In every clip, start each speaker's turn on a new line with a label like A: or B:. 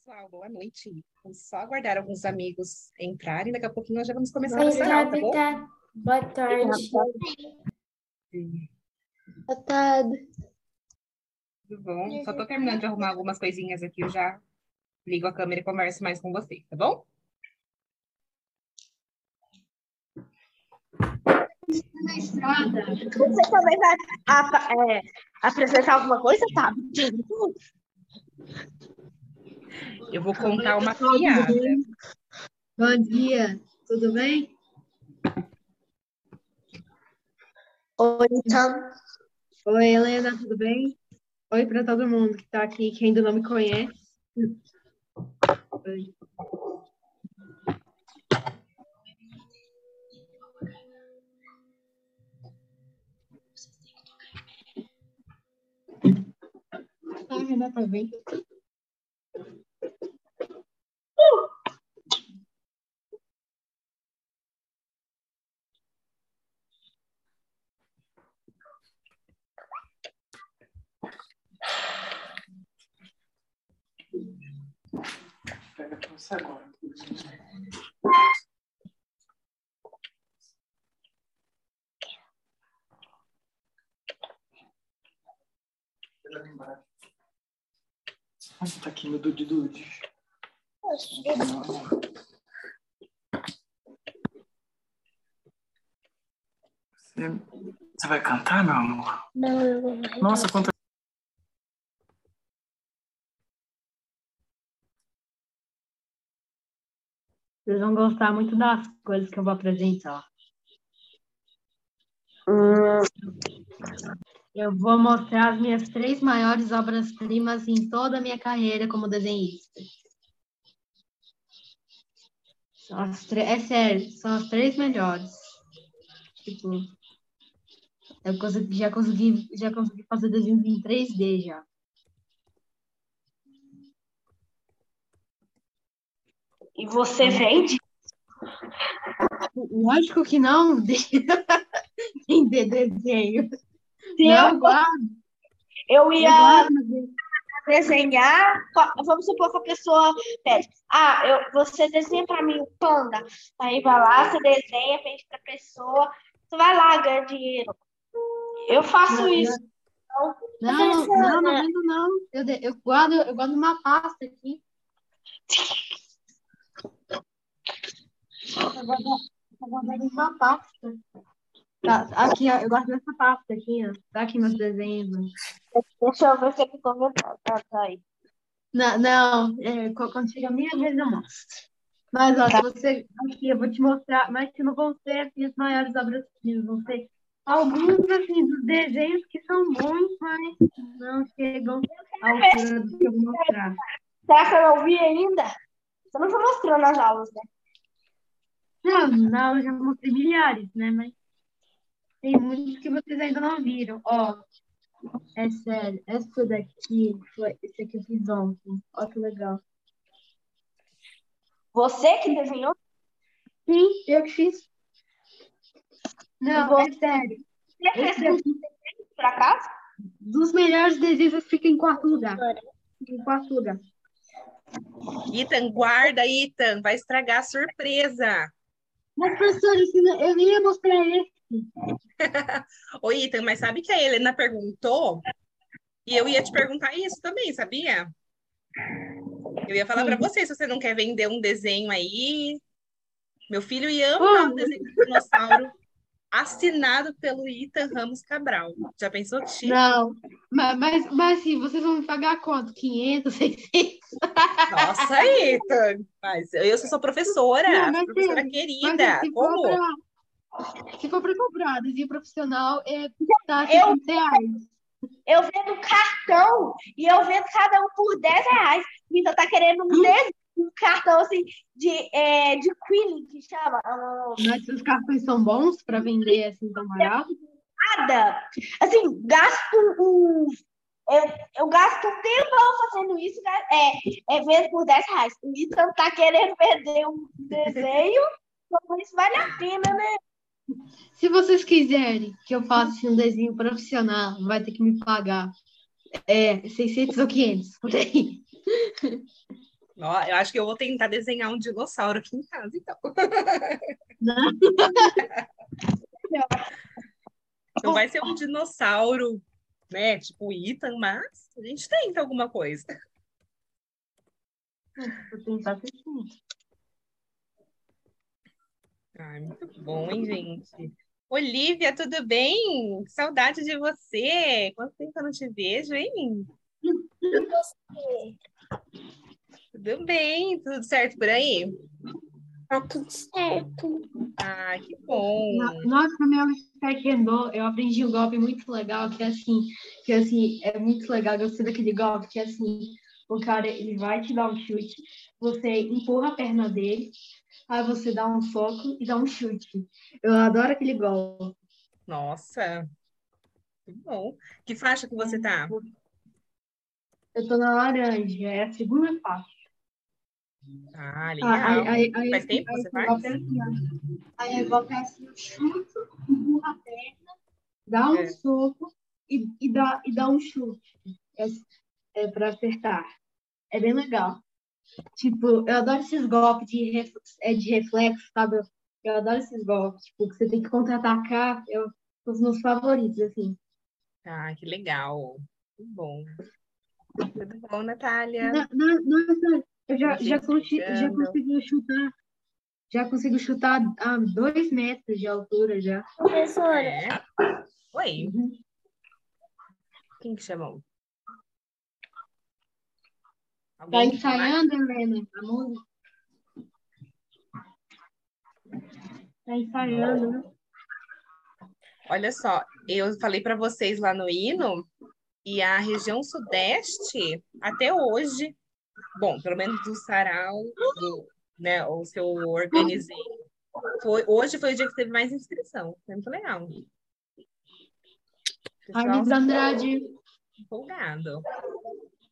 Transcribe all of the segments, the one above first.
A: pessoal, boa noite. Vamos só aguardar alguns amigos entrarem, daqui a pouquinho nós já vamos começar a nossa aula, tá bom?
B: Boa tarde. Boa tarde.
A: Tudo bom? Só tô terminando de arrumar algumas coisinhas aqui, eu já ligo a câmera e converso mais com vocês, tá bom?
B: Na estrada. Você também vai é, apresentar alguma coisa, tá?
A: Eu vou contar uma piada.
C: Bom dia, tudo bem?
B: Oi, então.
C: Oi, Helena, tudo bem? Oi para todo mundo que está aqui, que ainda não me conhece. Oi. Ah, Renata, vem.
D: Pega você agora. Onde tá aqui meu Dude Dude? Você, você vai cantar, meu amor?
B: Não, eu vou.
D: Nossa, quanta.
C: Vocês vão gostar muito das coisas que eu vou apresentar. Eu vou mostrar as minhas três maiores obras-primas em toda a minha carreira como desenhista. É sério, são as três melhores. Tipo, eu consegui- já consegui, já consegui fazer desenhos em 3D já.
B: E você vende?
C: Lógico que não, em de desenho.
B: Se
C: Não,
B: eu,
C: guardo,
B: eu ia
C: guardo.
B: Desenhar, vamos supor que a pessoa pede, ah, eu, você desenha para mim o panda. Aí vai lá, você desenha, vende para pessoa, você vai lá, ganha dinheiro. Eu faço isso.
C: Não,
B: Mas,
C: não, não
B: Ana-
C: vendo não. Eu, eu guardo, eu guardo uma pasta aqui. Eu guardo, eu guardo uma pasta. Tá, aqui, ó, eu guardo essa pasta aqui, ó. Tá aqui meus desenhos.
B: Deixa eu ver se ele comentou. Tá, tá aí.
C: Não, não é, qu- quando chega a minha vez eu mostro. Mas, ó, se você, aqui, eu vou te mostrar, mas que não vão ser assim, as maiores obras-primas, vão ser alguns, assim, dos desenhos que são bons, mas não chegam à altura do que eu vou mostrar.
B: Será que eu não vi ainda? Você não foi mostrando as aulas, né?
C: Não, na aula eu já mostrei milhares, né? Mas tem muitos que vocês ainda não viram. Ó, é sério, essa daqui foi esse aqui eu fiz ontem. Ó, que legal.
B: Você que desenhou?
C: Sim, eu que fiz. Não,
B: Você-
C: é sério.
B: Você fez
C: Esse
B: por acaso?
C: dos melhores desenhos, fica em quarto lugar. Fica em quarto lugar.
A: Ethan, guarda, Ethan, vai estragar a surpresa.
C: Mas, professora, eu não- eu nem ia mostrar esse.
A: Ô, Ethan, mas sabe que a Helena perguntou? E eu ia te perguntar isso também, sabia? Eu ia falar para você se você não quer vender um desenho aí. Meu filho ia amar
C: Oh.
A: o desenho do dinossauro assinado pelo Ethan Ramos Cabral. Já pensou, Chico?
C: Não, mas, mas, mas assim, vocês vão me pagar quanto? 500, 600?
A: Nossa, Ethan! Mas eu sou sua professora,
C: Não, mas
A: professora
C: Mas
A: querida.
C: se for
A: Como?
C: Se for pra comprar desenho profissional, é tá
B: Eu-
C: 50 reais.
B: Eu vendo cartão e eu vendo cada um por 10 reais. Então tá querendo um, desenho, um cartão assim de, é, de Queen, que chama. ah,
C: Mas os cartões são bons para vender assim tão barato,
B: Nada. Assim, gasto um. Eu, eu gasto um tempão fazendo isso, ga- é, é vendo por 10 reais. O Ethan tá querendo vender um desenho, então isso vale a pena, né?
C: Se vocês quiserem que eu faça um desenho profissional, vai ter que me pagar é, 600 ou 500, por aí.
A: Eu acho que eu vou tentar desenhar um dinossauro aqui em casa, então. Não vai ser um dinossauro, né? Tipo o Ethan, mas a gente tenta alguma coisa.
C: Vou tentar assim.
A: Ai, muito bom, hein, gente? Olivia, tudo bem? Saudade de você. Quanto tempo eu não te vejo, hein? Tudo bem? Tudo certo por aí?
E: Tá tudo certo.
A: Ah, que bom.
C: No- Nossa, no meu taekwondo, eu aprendi um golpe muito legal, que é assim, que assim, é muito legal, eu gostei daquele golpe, que é assim, o cara, ele vai te dar um chute, você empurra a perna dele, aí você dá um soco e dá um chute. Eu adoro aquele golpe.
A: Nossa, que bom. Que faixa que você tá?
C: Eu tô na laranja, é a segunda faixa.
A: Ah,
C: Ah,
A: legal.
C: aí, aí, aí,
A: Faz tempo que você faz?
C: Aí golpe é assim, eu chuto, empurra a perna, dá um
A: É.
C: soco e, e, dá, e dá um chute. É, é para acertar. É bem legal. Tipo, eu adoro esses golpes de, ref, é, de reflexo, sabe? Eu adoro esses golpes, tipo, que você tem que contra-atacar. Eu, são os meus favoritos, assim.
A: Ah, que legal. Que bom. Tudo bom, Natália?
C: Na- na- Nossa, eu já, já, consi- já consigo chutar. Já consigo chutar a dois metros de altura já.
E: Professora,
A: É. Oi,
C: Uhum.
A: quem que chamou?
C: Tá
A: falar?
C: ensaiando, Helena, a música? Tá ensaiando, né?
A: Olha só, eu falei para vocês lá no hino e a região sudeste até hoje, bom, pelo menos do sarau, do, né, o que eu organizei, foi, hoje foi o dia que teve mais inscrição. Foi muito legal. Pessoal
C: Andrade.
A: empolgado.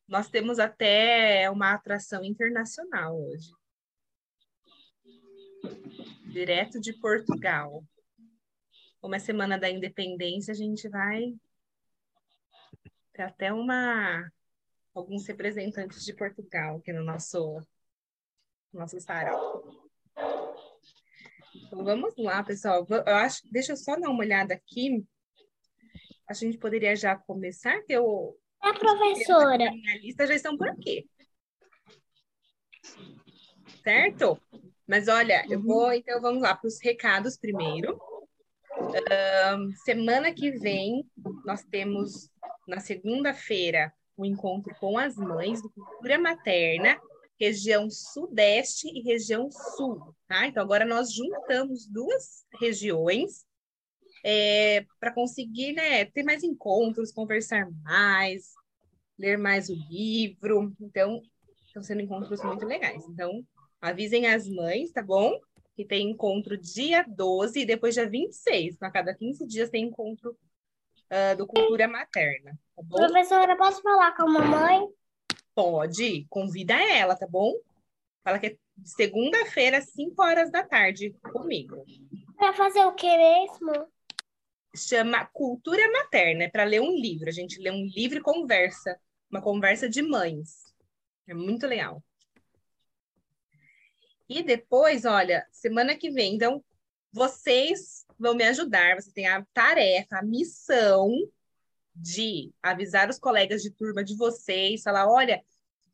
A: Nós temos até uma atração internacional hoje. Direto de Portugal. Como é Semana da Independência, a gente vai ter até uma alguns representantes de Portugal aqui no nosso nosso sarau. Então vamos lá, pessoal. Eu acho, deixa eu só dar uma olhada aqui. A gente poderia já começar, que eu
E: a professora.
A: na minha lista já estão por aqui. Certo? Mas olha, eu vou, então vamos lá para os recados primeiro. Ahn, semana que vem, nós temos na segunda-feira o encontro com as mães do Cultura Materna, região Sudeste e região Sul, tá? Então agora nós juntamos duas regiões para conseguir, né, ter mais encontros, conversar mais, ler mais o livro. Então, estão sendo encontros muito legais. Então, avisem as mães, tá bom? Que tem encontro dia 12 e depois dia 26. A cada 15 dias tem encontro ah, do Cultura Materna, tá bom?
E: Professora, posso falar com a mamãe?
A: Pode, convida ela, tá bom? Fala que é segunda-feira, às 5 horas da tarde, comigo.
E: Pra fazer o que mesmo?
A: Chama Cultura Materna, é para ler um livro. A gente lê um livro e conversa, uma conversa de mães. É muito legal. E depois, olha, semana que vem, então, vocês vão me ajudar. Você tem a tarefa, a missão de avisar os colegas de turma de vocês, falar, olha,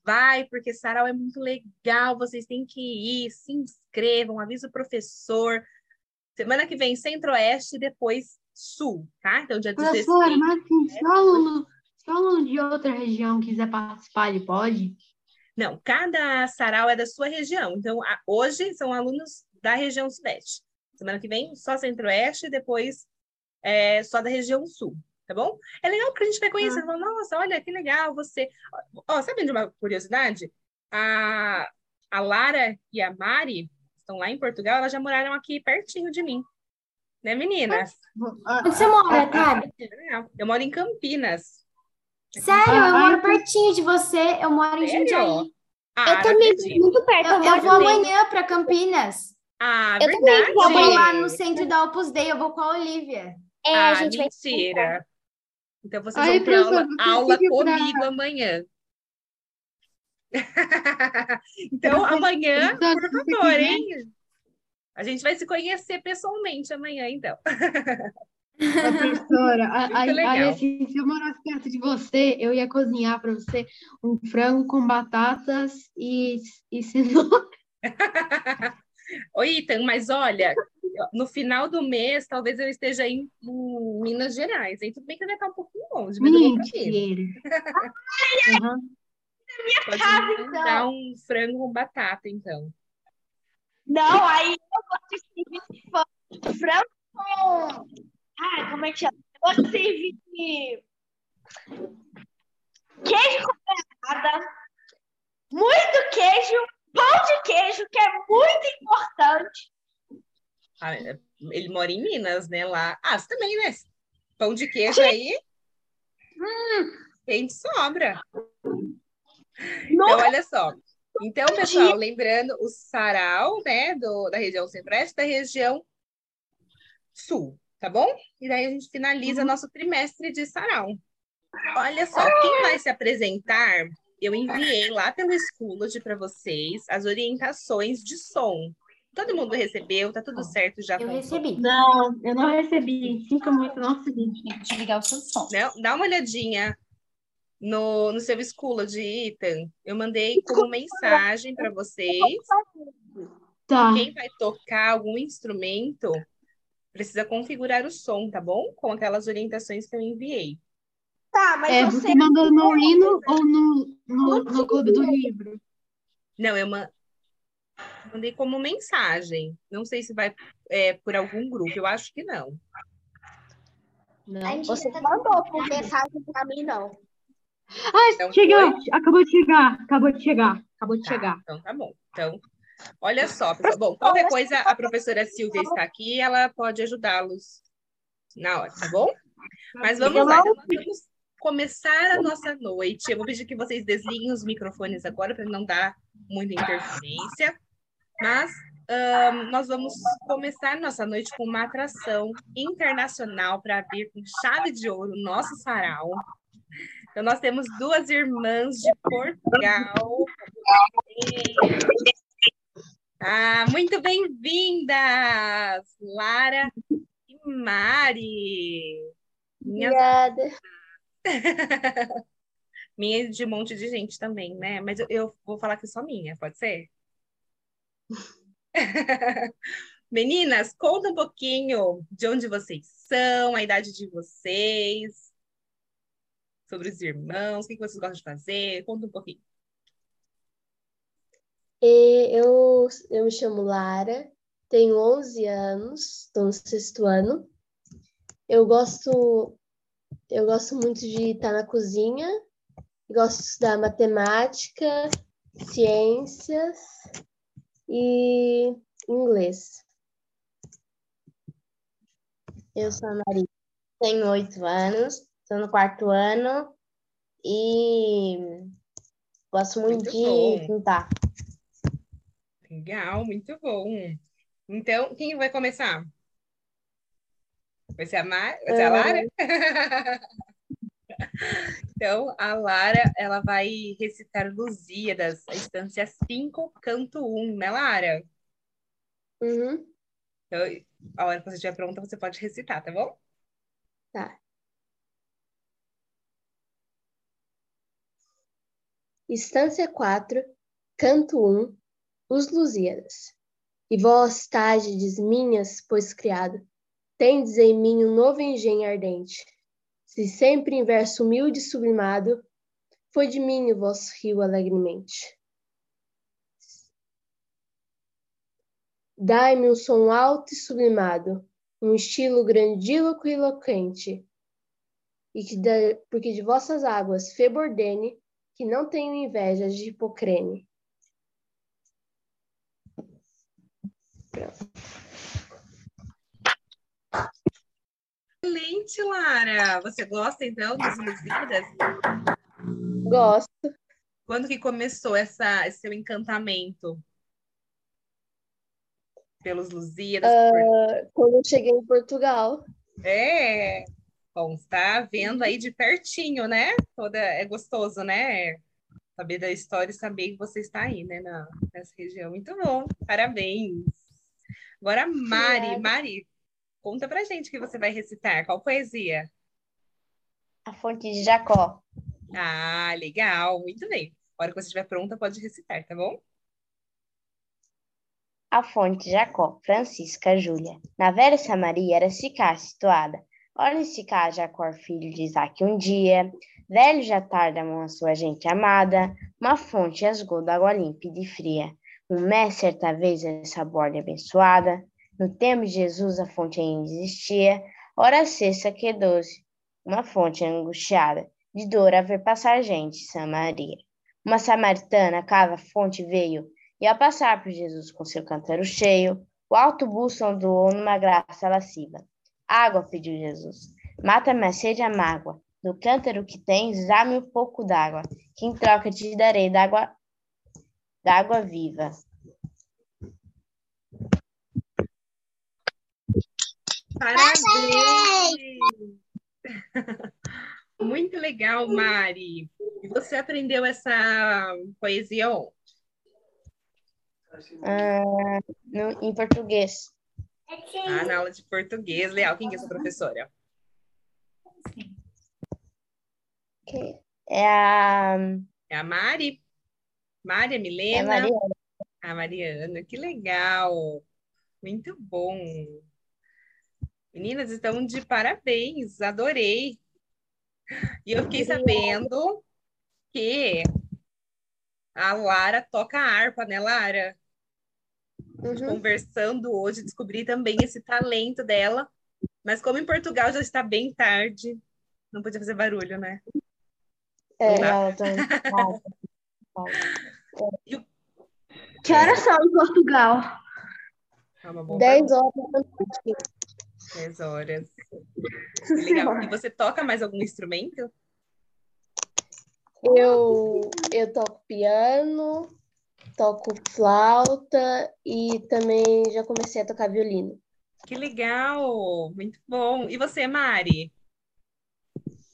A: vai, porque sarau é muito legal, vocês têm que ir, se inscrevam, avisa o professor. Semana que vem, Centro-Oeste depois Sul, tá? Então, dia 16.
C: Professora, mas assim, se o aluno, se o aluno de outra região quiser participar, ele pode?
A: Não, cada sarau é da sua região. Então, a- hoje são alunos da região Sudeste. Semana que vem, só Centro-Oeste e depois é, só da região Sul, tá bom? É legal porque a gente vai conhecer. fala, Nossa, olha que legal você. Ó, sabe de uma curiosidade? A, a Lara e a Mari estão lá em Portugal, elas já moraram aqui pertinho de mim. Né, meninas?
C: Ah,
E: Onde você mora, Tabi?
A: É. Eu moro em Campinas.
E: Sério,
C: Ah,
E: eu
C: ai,
E: moro pertinho de você. Eu moro em
A: Sério?
E: Jundiaí.
A: Ah,
E: eu também,
A: acredito.
E: muito perto.
F: Eu, eu vou amanhã para Campinas.
A: Ah,
E: Eu também
A: verdade.
E: vou
F: Eu vou lá no centro da Opus Dei, eu vou com a Olivia.
E: É,
A: ah,
E: a gente vai
A: mentira. Então vocês
C: Ai,
A: vão ter aula, aula comigo amanhã. então, amanhã, por favor, hein? A gente vai se conhecer pessoalmente amanhã, então.
C: Professora, aí, assim, se eu morasse perto de você, eu ia cozinhar para você um frango com batatas e, e cenoura.
A: Oi, Ethan, mas olha, no final do mês, talvez eu esteja em, em Minas Gerais, hein? Tudo bem que vai estar um pouquinho longe, mas eu vou pra.
C: Mentira. Aham.
A: Pode
B: casa,
A: me dar um frango com batata, então.
B: Não, aí eu gosto de servir fran- frango com. Ai, como é que chama? Eu gosto de servir queijo com beirada, muito queijo, pão de queijo, que é muito importante.
A: Ah, é, ele mora em Minas, né? Lá. Ah, você também, né? Pão de queijo aí. Tem de sobra. Então, olha só. Então, pessoal, lembrando, o sarau, né, do, da região centro-oeste, da região sul, tá bom? E daí a gente finaliza nosso trimestre de sarau. Olha só, quem vai se apresentar, eu enviei lá pelo Schoology para vocês as orientações de som. Todo mundo recebeu, tá tudo certo já
G: Eu recebi.
C: Não, eu não recebi. Sinto muito, não recebi.
G: Tem que desligar o seu som.
A: né? Dá uma olhadinha no, no seu Schoology, Ethan. Eu mandei como mensagem para vocês.
C: Tá.
A: Quem vai tocar algum instrumento precisa configurar o som, tá bom? Com aquelas orientações que eu enviei.
B: Tá, mas
C: É,
B: você.
C: mandou no hino ou no, no, no Clube do Livro?
A: Não, eu ma- mandei como mensagem. Não sei se vai é, por algum grupo. Eu acho que não.
C: Não.
B: Você mandou por mensagem pra mim, não.
C: Ah,
A: Então
C: chegou,
A: foi?
C: acabou de chegar, acabou de chegar, acabou de
A: Tá,
C: chegar.
A: então tá bom. Então, olha só, pessoal. Bom, qualquer coisa, a professora Silvia está aqui, ela pode ajudá-los na hora, tá bom? Mas vamos lá, então nós vamos começar a nossa noite. Eu vou pedir que vocês desliguem os microfones agora para não dar muita interferência. Mas ahn, nós vamos começar nossa noite com uma atração internacional para abrir com chave de ouro nosso sarau. Então, nós temos duas irmãs de Portugal. Ah, muito bem-vindas, Lara e Mari. Minhas
B: Obrigada.
A: Minha e de um monte de gente também, né? Mas eu, eu vou falar que só minha, pode ser? Meninas, conta um pouquinho de onde vocês são, a idade de vocês, sobre os irmãos, o que vocês gostam de fazer. Conta um pouquinho.
H: Eu, eu me chamo Lara, tenho 11 anos, estou no sexto ano. Eu gosto, eu gosto muito de estar na cozinha, gosto de estudar matemática, ciências e inglês. Eu sou a Maria, tenho oito anos, estou no quarto ano e gosto muito
A: Muito
H: de
A: bom.
H: pintar.
A: Legal, muito bom. Então, quem vai começar? Vai ser a, Mar... vai ser a Lara? Então, a Lara, ela vai recitar Lusíadas, a instância 5, canto 1, né, Lara?
H: Uhum.
A: Então, a hora que você estiver pronta, você pode recitar, tá bom?
H: Tá. Estância 4, canto 1, Os Lusíadas. E vós, Tágides minhas, pois criado, tendes em mim um novo engenho ardente. Se sempre em verso humilde e sublimado, foi de mim o vosso rio alegremente. Dai-me um som alto e sublimado, um estilo grandíloco e eloquente, e que porque de vossas águas febordene, que não tenho inveja de hipocrene.
A: Excelente, Lara! Você gosta, então, das Lusíadas?
H: Gosto.
A: Quando que começou essa, esse seu encantamento pelos Lusíadas? por-
H: Quando eu cheguei em Portugal,
A: É! Bom, está vendo aí de pertinho, né? Toda... É gostoso, né? saber da história e saber que você está aí, né, na, nessa região. Muito bom, parabéns. Agora, Mari. Mari, conta pra gente o que você vai recitar. Qual poesia?
E: A fonte de Jacó.
A: Ah, legal, muito bem. A hora que você estiver pronta, pode recitar, tá bom?
E: A fonte Jacó, Francisca Júlia. Na velha Samaria era Sicá situada. Ora em Sicá, Jacó, filho de Isaque, um dia, velho já tarda a mão a sua gente amada, uma fonte asgou d'água límpida e fria. Um mestre, certa vez, essa borda abençoada, no tempo de Jesus a fonte ainda existia, ora cessa que doce, uma fonte angustiada, de dor a ver passar gente, Samaria. Uma samaritana cava fonte veio, e ao passar por Jesus com seu cântaro cheio, o alto busto ondulou numa graça lasciva. Água, pediu Jesus. Mata-me a sede a mágoa. Do cântaro que tens, dá-me um pouco d'água, que em troca te darei d'água, d'água viva.
A: Parabéns! Muito legal, Mari. E você aprendeu essa poesia onde?
E: Ah, no- em português.
A: Ah, na aula de português. Leal, quem que é sua professora?
E: É a,
A: É a Mari? Mari, a
E: é a
A: Milena?
E: Mariana.
A: A Mariana, que legal. Muito bom. Meninas, estão de parabéns, adorei. E eu fiquei sabendo que a Lara toca harpa, né, Lara?
I: Uhum.
A: Conversando hoje, descobri também esse talento dela. Mas como em Portugal já está bem tarde, não podia fazer barulho, né?
E: É, ela também.
C: Que horas são em Portugal?
A: É
I: 10 horas.
A: 10 horas. Legal. E você toca mais algum instrumento?
I: Eu, eu toco piano, toco flauta e também já comecei a tocar violino.
A: Que legal! Muito bom. E você, Mari?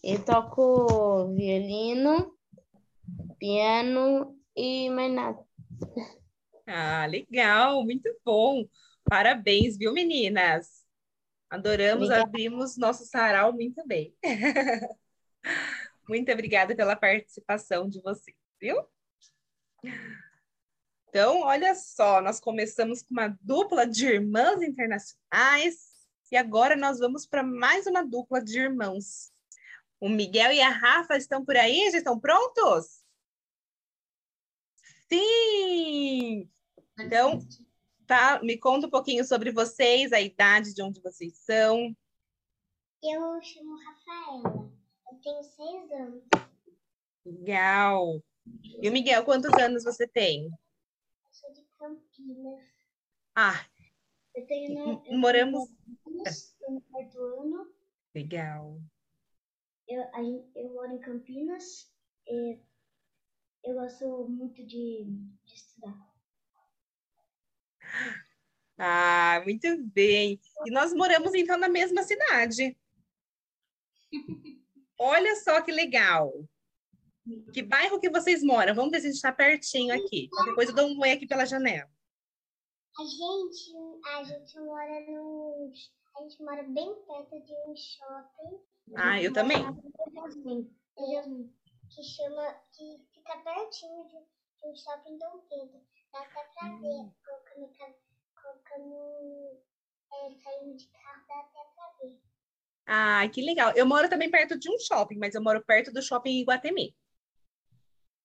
E: Eu toco violino, piano e mais nada.
A: Ah, legal, muito bom. Parabéns, viu, meninas? Adoramos,
E: Obrigada.
A: abrimos nosso sarau muito bem. Muito obrigada pela participação de vocês, viu? Então, olha só, nós começamos com uma dupla de irmãs internacionais e agora nós vamos para mais uma dupla de irmãos. O Miguel e a Rafa estão por aí? Já estão prontos? Sim! Então, tá, me conta um pouquinho sobre vocês, a idade de onde vocês são.
J: Eu chamo Rafaela. Eu tenho seis anos.
A: Legal. E o Miguel, quantos anos você tem?
J: Campinas.
A: Ah,
J: Eu tenho na, eu
A: moramos-
J: tenho no quarto ano.
A: legal.
J: Eu, eu moro em Campinas. E eu gosto muito de, de estudar.
A: Ah, muito bem. E nós moramos então na mesma cidade. Olha só que legal. Que bairro que vocês moram? Vamos ver se a gente está pertinho aqui. Coisa eu dou um oi aqui pela janela.
J: A gente, a gente mora no. A gente mora bem perto de um shopping.
A: Ah, eu também.
J: Que chama, que fica pertinho de, de um shopping Dom Pedro. Dá até pra ver, colocando, ca- colocando é, saindo de carro, dá até pra ver.
A: Ah, que legal. Eu moro também perto de um shopping, mas eu moro perto do shopping Iguatemi.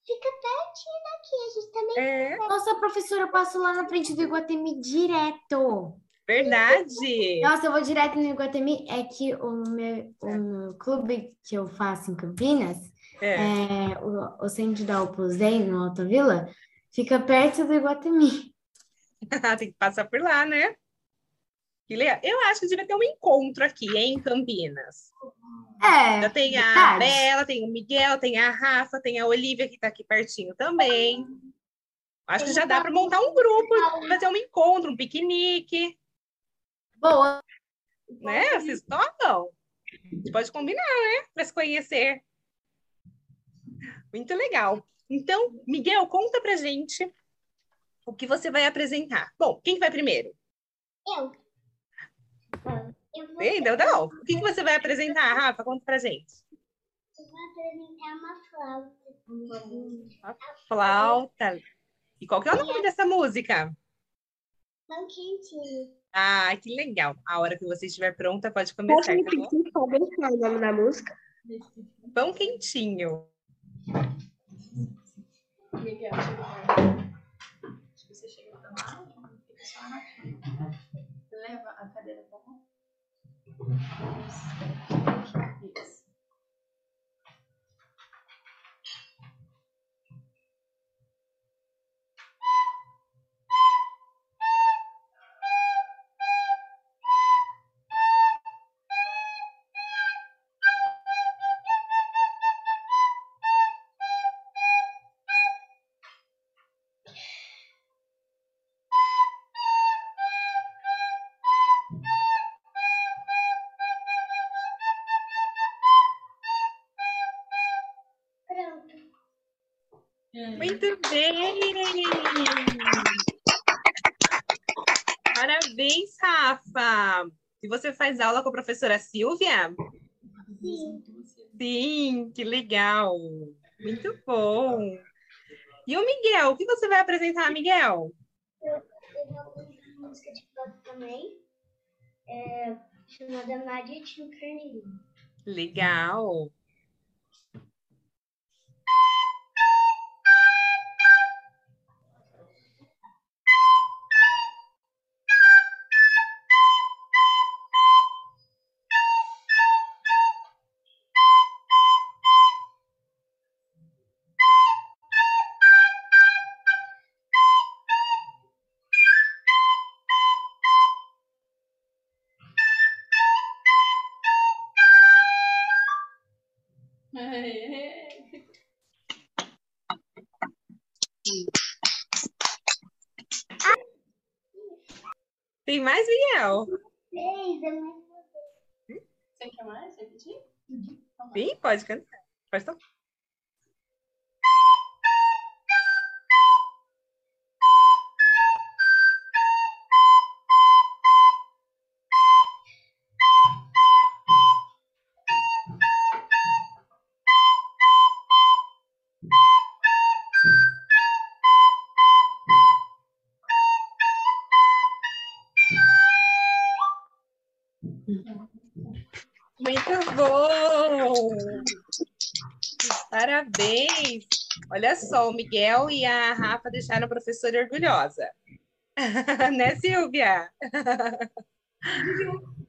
J: Fica pertinho daqui, a gente também.
A: É
F: Nossa, professora, eu passo lá na frente do Iguatemi direto.
A: verdade.
F: Nossa, eu vou direto no Iguatemi. É que o meu, o meu clube que eu faço em Campinas,
A: É.
F: é, o, o centro da Opus Dei, no Alta Vila, fica perto do Iguatemi.
A: Tem que passar por lá, né? Legal. Eu acho que devia ter um encontro aqui, em Campinas.
F: É,
A: Já tem a. Bela, tem o Miguel, tem a Rafa, tem a Olivia, que está aqui pertinho também. Acho que já dá para montar um grupo, fazer um encontro, um piquenique,
F: Boa.
A: né? Vocês topam? A gente pode combinar, né? Para se conhecer. Muito legal. Então, Miguel, conta pra gente o que você vai apresentar. Bom, quem vai primeiro?
J: Eu.
A: Ei, não. O que que você vai apresentar, Rafa? Conta pra gente.
J: eu vou apresentar uma flauta.
A: Flauta. E qual que é o nome dessa música?
J: Pão quentinho.
A: Ah, que legal. A hora que você estiver pronta, pode começar, tá bom?
I: Pode deixar o nome da música?
A: Pão quentinho.
K: Miguel, chega perto. Acho que você chega pra lá, fica só na frente. Leva a cadeira pra lá.
A: E você faz aula com a professora Silvia?
J: Sim.
A: Sim, que legal! Muito bom! E o Miguel, o que você vai apresentar, Miguel?
J: Eu vou apresentar uma música de flauta também. É, chamada Tio Carneirinho.
A: Legal! Mais, Miguel?
J: Três, é mais
K: Você quer mais? Repetir?
A: Sim, pode cantar. Pode tocar. Olha só, o Miguel e a Rafa deixaram a professora orgulhosa. né, Silvia?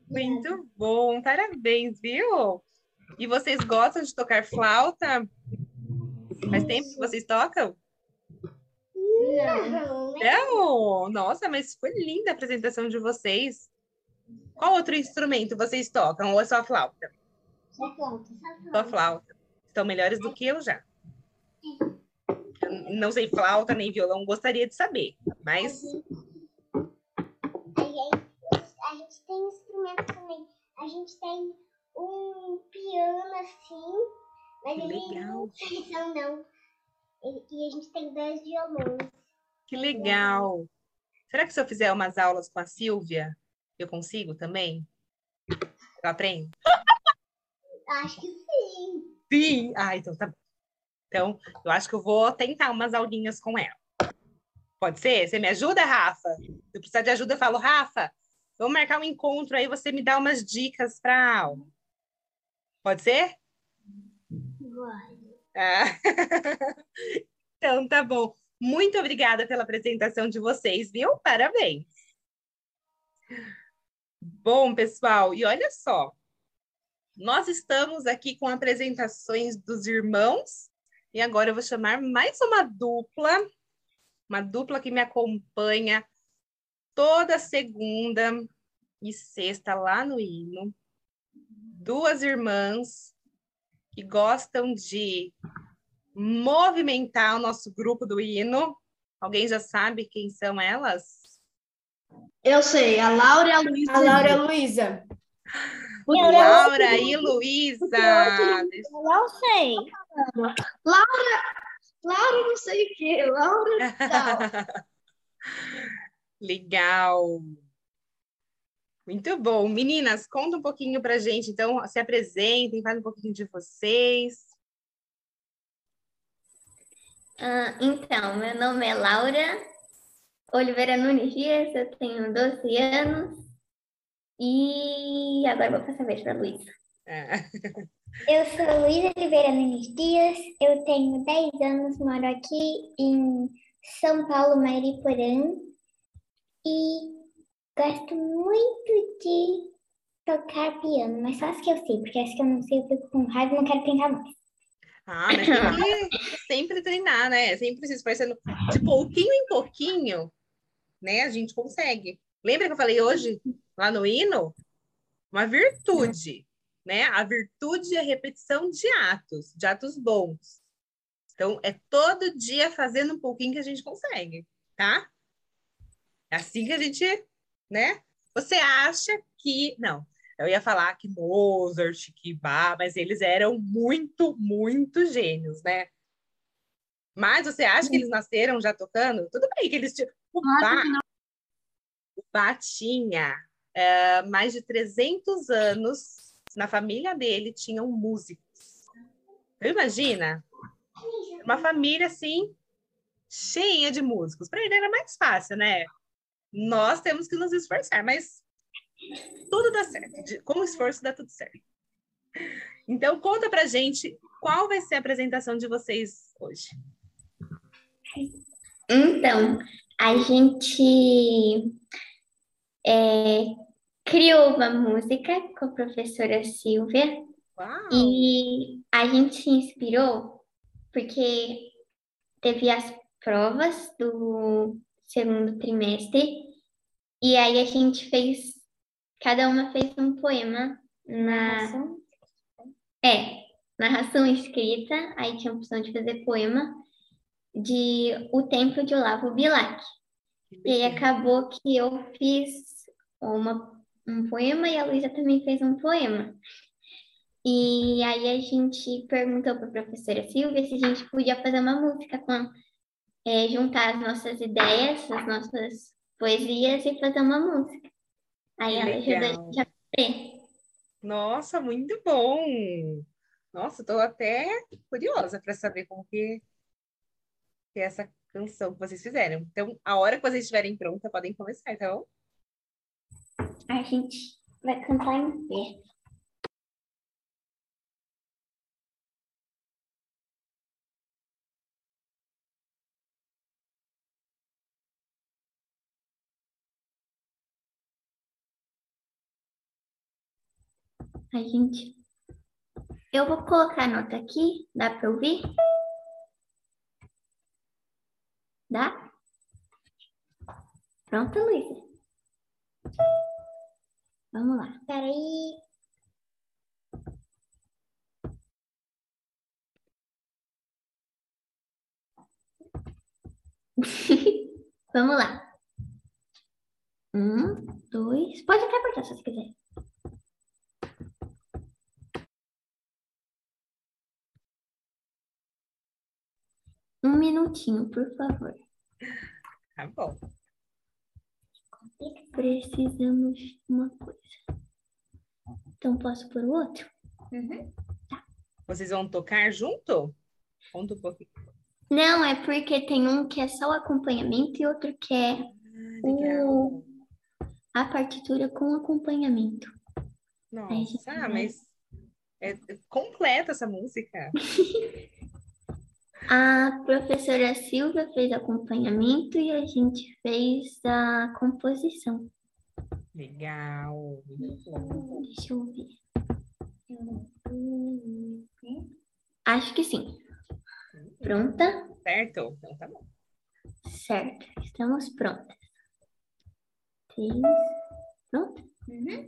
A: Muito bom, parabéns, viu? E vocês gostam de tocar flauta? Faz tempo que vocês tocam?
J: Não.
A: Não! Nossa, mas foi linda a apresentação de vocês. Qual outro instrumento vocês tocam? Ou é só flauta?
J: Só flauta.
A: Só flauta. Estão melhores do que eu já. Não sei flauta nem violão, gostaria de saber, mas
J: A gente, a gente tem instrumento também. A gente tem um piano assim, mas
A: Que
J: ele
A: legal.
J: não lição, não. E, e a gente tem dois violões.
A: que legal. Será que se eu fizer umas aulas com a Silvia, eu consigo também? Eu aprendo?
J: Acho que sim.
A: Sim! Ah, então tá bom. Então, eu acho que eu vou tentar umas aulinhas com ela. Pode ser? Você me ajuda, Rafa? Se eu precisar de ajuda, eu falo, Rafa, vamos marcar um encontro aí, você me dá umas dicas para a aula. Pode ser?
J: Vai.
A: Ah. Então, tá bom. Muito obrigada pela apresentação de vocês, viu? Parabéns. Bom, pessoal, e olha só. Nós estamos aqui com apresentações dos irmãos e agora eu vou chamar mais uma dupla, uma dupla que me acompanha toda segunda e sexta lá no hino. Duas irmãs que gostam de movimentar o nosso grupo do hino. Alguém já sabe quem são elas?
C: Eu sei, a Laura e a Luísa.
F: A Laura Luísa.
A: Laura e Luísa.
E: Eu não sei.
C: Laura não sei o quê, Laura tal.
A: Legal. Muito bom. Meninas, conta um pouquinho pra gente. Então, se apresentem, falem um pouquinho de vocês.
L: Ah, então, meu nome é Laura Oliveira Nunes Dias, eu tenho 12 anos e agora vou passar a vez para a Luísa.
A: É.
J: Eu sou Luísa Oliveira Nunes Dias, eu tenho 10 anos, moro aqui em São Paulo, Mariporã, e gosto muito de tocar piano, mas só as que eu sei, porque as que eu não sei eu fico com raiva e não quero tentar mais.
A: Ah, mas tem que sempre treinar, né? Sempre se esforçando de pouquinho em pouquinho, né? A gente consegue. Lembra que eu falei hoje, lá no hino? Uma virtude, né? A virtude é a repetição de atos, de atos bons. Então, é todo dia fazendo um pouquinho que a gente consegue, tá? É assim que a gente, né? Você acha que. Não, eu ia falar que Mozart, que Bach, mas eles eram muito, muito gênios, né? Mas você acha que eles nasceram já tocando? Tudo bem que eles tinham. O Bach, o Bach tinha é, mais de 300 anos, na família dele tinham músicos. Então, imagina? Uma família assim, cheia de músicos. Para ele era mais fácil, né? Nós temos que nos esforçar, mas tudo dá certo. Com esforço dá tudo certo. Então, conta pra gente qual vai ser a apresentação de vocês hoje.
L: Então, a gente é, criou uma música com a professora Silvia.
A: Uau!
L: e a gente se inspirou porque teve as provas do segundo trimestre. E aí a gente fez, cada uma fez um poema na, é, narração escrita, aí tinha a opção de fazer poema de O Templo de Olavo Bilac. E aí acabou que eu fiz uma, um poema e a Luísa também fez um poema. E aí a gente perguntou para a professora Silvia se a gente podia fazer uma música com é, juntar as nossas ideias, as nossas poesias e fazer uma música. Aí ela ajuda a gente a fazer.
A: Nossa, muito bom! Nossa, estou até curiosa para saber como que que é essa canção que vocês fizeram. Então, a hora que vocês estiverem pronta, podem começar, tá bom?
L: A gente vai cantar em pé. A gente. Eu vou colocar a nota aqui, dá para ouvir? Dá? Pronto, Luísa? Vamos lá.
J: Peraí.
L: Vamos lá. Um, dois. Pode até apertar se você quiser. Um minutinho, por favor.
A: Tá bom.
L: Precisamos de uma coisa. Então, posso pôr o outro?
A: Vocês vão tocar junto? Conta um pouquinho.
L: Não, é porque tem um que é só o acompanhamento e outro que é
A: Ah, legal.
L: a partitura com acompanhamento.
A: Nossa, ah, mas é é completa essa música.
L: A professora Silvia fez acompanhamento e a gente fez a composição.
A: Legal. Muito bom.
L: Deixa eu ver. Acho que sim. Pronta?
A: Certo? Então tá bom.
L: Certo. Estamos prontas. Três. Pronto?
M: pois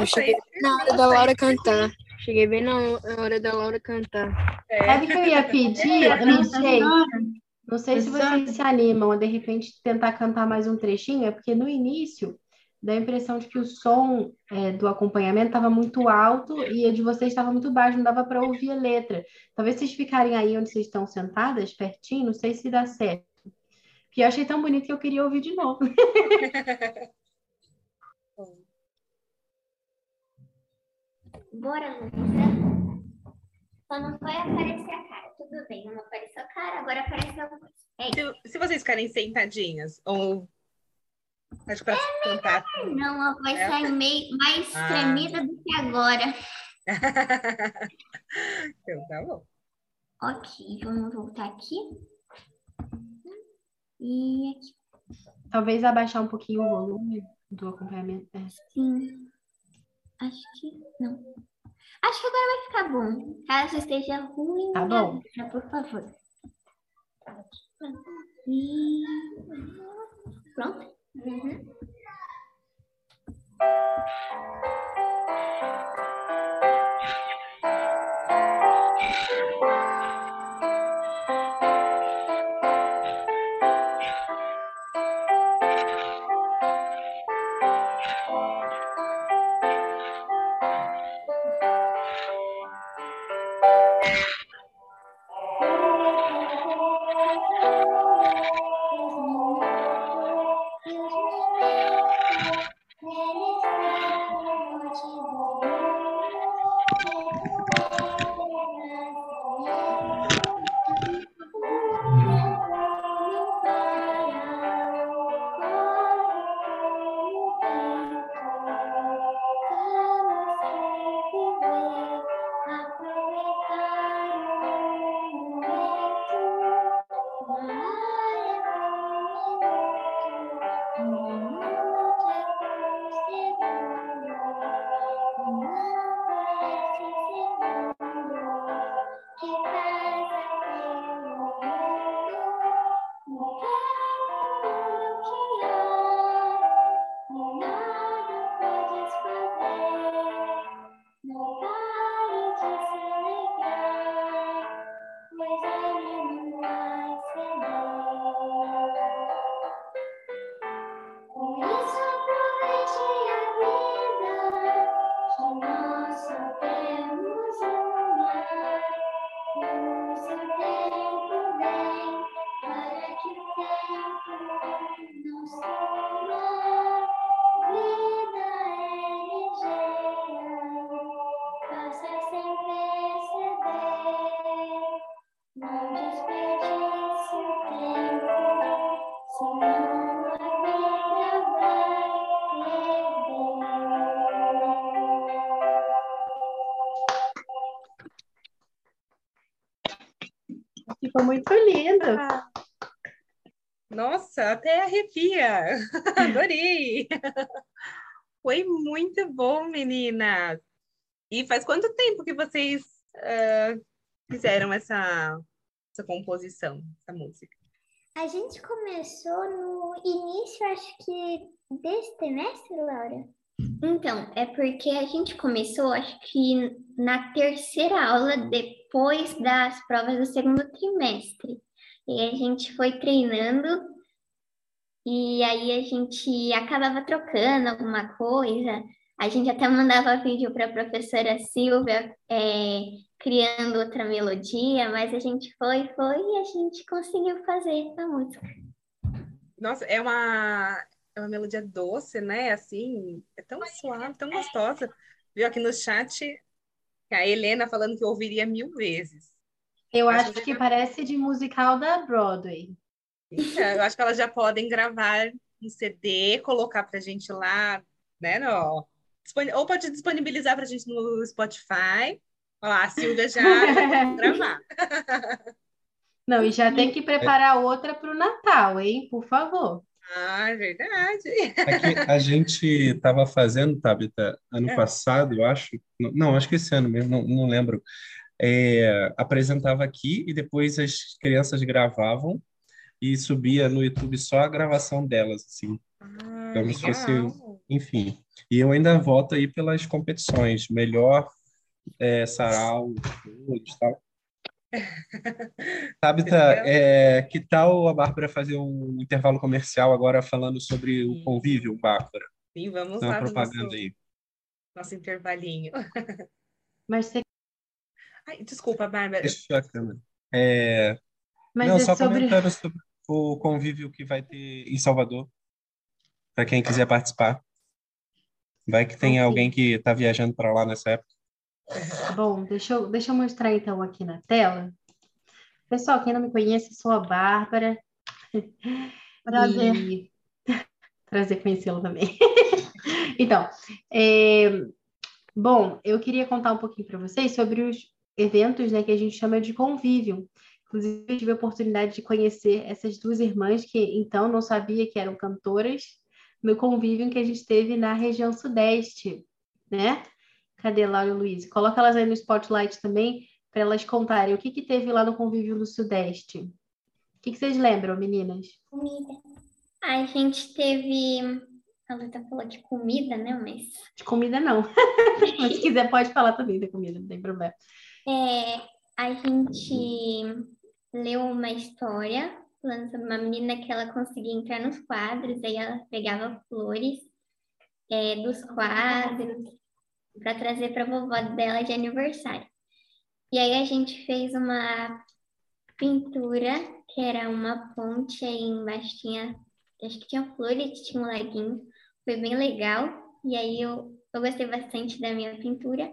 N: Eu cheguei na hora da Laura cantar. Cheguei bem na hora da Laura cantar.
A: é.
O: Sabe o que eu ia pedir? Eu não sei. Não sei se vocês se animam a de repente tentar cantar mais um trechinho, é porque no início dá a impressão de que o som é, do acompanhamento estava muito alto e a de vocês estava muito baixo, não dava para ouvir a letra. Talvez vocês ficarem aí onde vocês estão sentadas, pertinho, não sei se dá certo. Porque eu achei tão bonito que eu queria ouvir de novo.
P: Bora, Luísa. Só não vai aparecer a cara. Tudo bem, não apareceu a cara, agora apareceu a voz. É isso.
A: Se, se vocês ficarem sentadinhas, ou. Acho que para cantar.
P: Não, a voz
A: É.
P: sai meio mais
A: Ah.
P: tremida do que agora.
A: então, tá bom.
P: Ok, vamos voltar aqui. E aqui,
O: Talvez abaixar um pouquinho o volume do acompanhamento. É.
P: sim. Acho que não. Acho que agora vai ficar bom. Caso esteja ruim,
O: Tá
P: me
O: bom.
P: avisa, por favor. E... Pronto? Uhum. Por
O: muito lindo.
A: Nossa, até arrepia. Adorei. Foi muito bom, meninas. E faz quanto tempo que vocês ah, fizeram essa, essa composição, essa música?
P: A gente começou no início, acho que desse trimestre, Laura? Então, é porque a gente começou, acho que na terceira aula, depois das provas do segundo trimestre. E a gente foi treinando, e aí a gente acabava trocando alguma coisa. A gente até mandava vídeo para a professora Silvia, é, criando outra melodia, mas a gente foi, foi e a gente conseguiu fazer a música.
A: Nossa, é uma, é uma melodia doce, né? Assim, é tão suave, tão gostosa. Viu aqui no chat a Helena falando que ouviria mil vezes.
O: Eu acho que parece de musical da Broadway.
A: Então, eu acho que elas já podem gravar um CD, colocar pra gente lá, né? No, ou pode disponibilizar pra gente no Spotify. Ó, a Silvia já vai gravar.
O: Não, e já tem que preparar outra para o Natal, hein? Por favor.
A: Ah, é verdade.
Q: É a gente estava fazendo, Tabita, ano
A: É.
Q: passado, eu acho. Não, não, acho que esse ano mesmo, não, não lembro. É, apresentava aqui e depois as crianças gravavam e subia no YouTube só a gravação delas, assim.
A: Ah,
Q: Como se fosse, enfim. E eu ainda voto aí pelas competições, melhor é, sarau, todos, tal. Tabita, é, que tal a Bárbara fazer um intervalo comercial agora falando sobre o convívio, Bárbara?
A: Sim, vamos
Q: Dá
A: lá
Q: propaganda
A: nosso,
Q: aí.
A: nosso intervalinho.
O: Mas você
A: Ai, desculpa, Bárbara.
Q: Deixa a câmera. É,
O: Mas
Q: não,
O: é
Q: só
O: sobre-
Q: comentando sobre o convívio que vai ter em Salvador, para quem quiser participar. Vai que tem alguém que está viajando para lá nessa época.
O: Bom, deixa eu, deixa eu mostrar então aqui na tela. Pessoal, quem não me conhece, sou a Bárbara.
C: Prazer.
O: E... Prazer conhecê-la também. Então, é, bom, eu queria contar um pouquinho para vocês sobre os eventos, né, que a gente chama de convívio. Inclusive, eu tive a oportunidade de conhecer essas duas irmãs que então não sabia que eram cantoras no convívio que a gente teve na região sudeste, né? Cadê Laura e Luiz? Coloca elas aí no spotlight também para elas contarem o que que teve lá no convívio no sudeste. O que que vocês lembram, meninas?
L: Comida. A gente teve. A Luta falou de comida, né? Mas
O: De comida não. Mas se quiser pode falar também da comida, não tem problema.
L: É, a gente leu uma história falando sobre uma menina que ela conseguia entrar nos quadros, aí ela pegava flores é, dos quadros para trazer para a vovó dela de aniversário. E aí a gente fez uma pintura que era uma ponte aí embaixo tinha, acho que tinha flores, tinha um laguinho, foi bem legal. E aí eu, eu gostei bastante da minha pintura.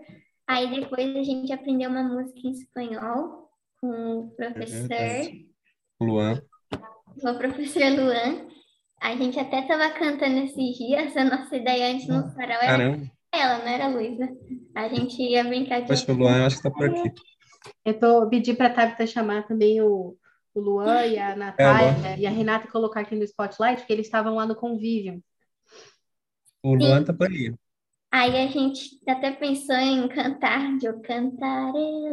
L: Aí depois a gente aprendeu uma música em espanhol com o professor,
Q: verdade. Luan.
L: com o professor Luan. A gente até estava cantando esses dias, a nossa ideia antes no sarau era
Q: Caramba.
L: ela, não era a Luísa. A gente ia brincar de
Q: foi o Luan, eu acho que está por aqui.
O: Eu tô pedi para a Tabita chamar também o, o Luan e a Natália e a Renata colocar aqui no spotlight, porque eles estavam lá no convívio.
Q: O Luan está por aí.
L: Aí a gente até pensou em cantar de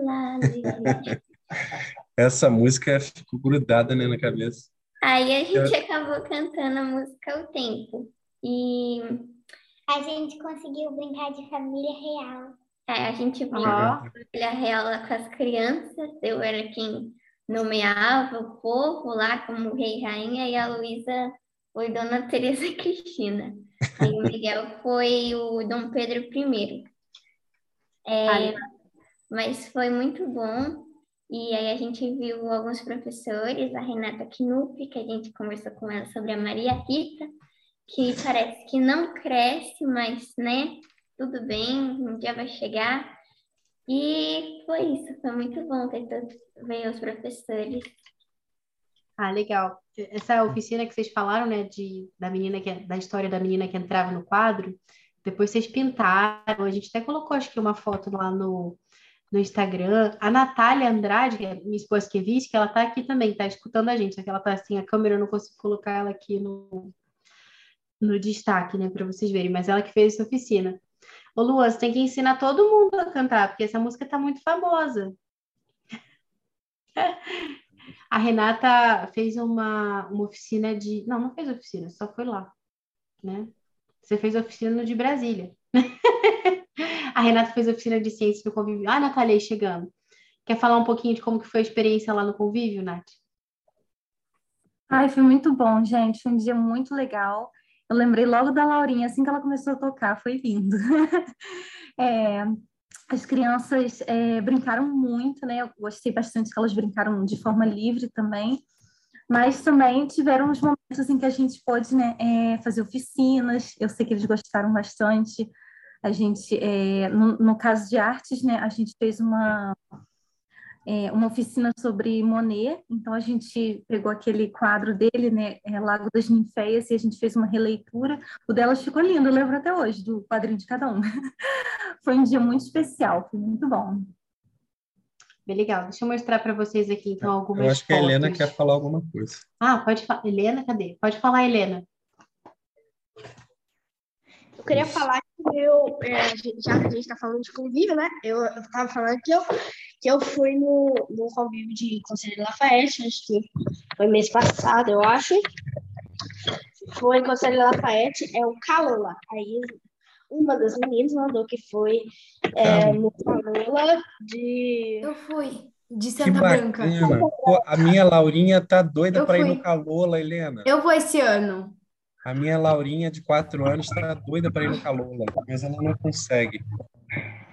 L: lá. Luísa.
Q: Essa música ficou grudada né, na cabeça.
L: Aí a gente
Q: Eu-
L: acabou cantando a música ao tempo. E
J: A gente conseguiu brincar de família real.
L: é, a gente viu
O: Ó.
L: a família real lá com as crianças. Eu era quem nomeava o povo lá como rei e rainha, e a Luísa foi Dona Teresa Cristina. Aí o Miguel foi o Dom Pedro I. É, mas foi muito bom. E aí a gente viu alguns professores, a Renata Knupp, que a gente conversou com ela sobre a Maria Rita, que parece que não cresce, mas, né, tudo bem, um dia vai chegar. E foi isso, foi muito bom ter todos, ver os professores.
O: Ah, legal. Essa oficina que vocês falaram, né, de, da menina que, da história da menina que entrava no quadro, depois vocês pintaram, a gente até colocou, acho que uma foto lá no, no Instagram. A Natália Andrade, que é minha esposa que viste, que ela tá aqui também, tá escutando a gente, só que ela tá assim, a câmera eu não consigo colocar ela aqui no, no destaque, né, para vocês verem, mas ela que fez essa oficina. Ô, Luan, você tem que ensinar todo mundo a cantar, porque essa música tá muito famosa. A Renata fez uma, uma oficina de. Não, não fez oficina, só foi lá, né? Você fez oficina de Brasília. A Renata fez oficina de ciências no convívio. Ah, Natália chegando. Quer falar um pouquinho de como que foi a experiência lá no convívio, Nath?
G: Ai, foi muito bom, gente. Foi um dia muito legal. Eu lembrei logo da Laurinha, assim que ela começou a tocar, foi lindo. É, as crianças é, brincaram muito, né? Eu gostei bastante que elas brincaram de forma livre também. Mas também tiveram uns momentos em que a gente pôde né, é, fazer oficinas, eu sei que eles gostaram bastante. A gente, é, no, no caso de artes, né, a gente fez uma, é, uma oficina sobre Monet, então a gente pegou aquele quadro dele, né, é, Lago das Ninféias, e a gente fez uma releitura. O delas ficou lindo, eu lembro até hoje do quadrinho de cada um. foi um dia muito especial, foi muito bom.
O: Bem legal. Deixa eu mostrar para vocês aqui, então, algumas
Q: Eu acho que a
O: fotos.
Q: Helena quer falar alguma coisa.
O: Ah, pode falar. Helena, cadê? Pode falar, Helena.
B: Eu queria falar que eu, é, já que a gente está falando de convívio, né? Eu estava falando que eu, que eu fui no, no convívio de Conselho Lafayette, acho que foi mês passado, eu acho. Foi em Conselho Lafayette, é o Calola. Aí uma das meninas mandou que foi é, no Calola de.
F: Eu fui, de
Q: Que
F: Santa Branca.
Q: bacana. Pô, a minha Laurinha tá doida para ir no Calola, Helena.
F: Eu vou esse ano.
Q: A minha Laurinha, de quatro anos, tá doida para ir no Calola, mas ela não consegue.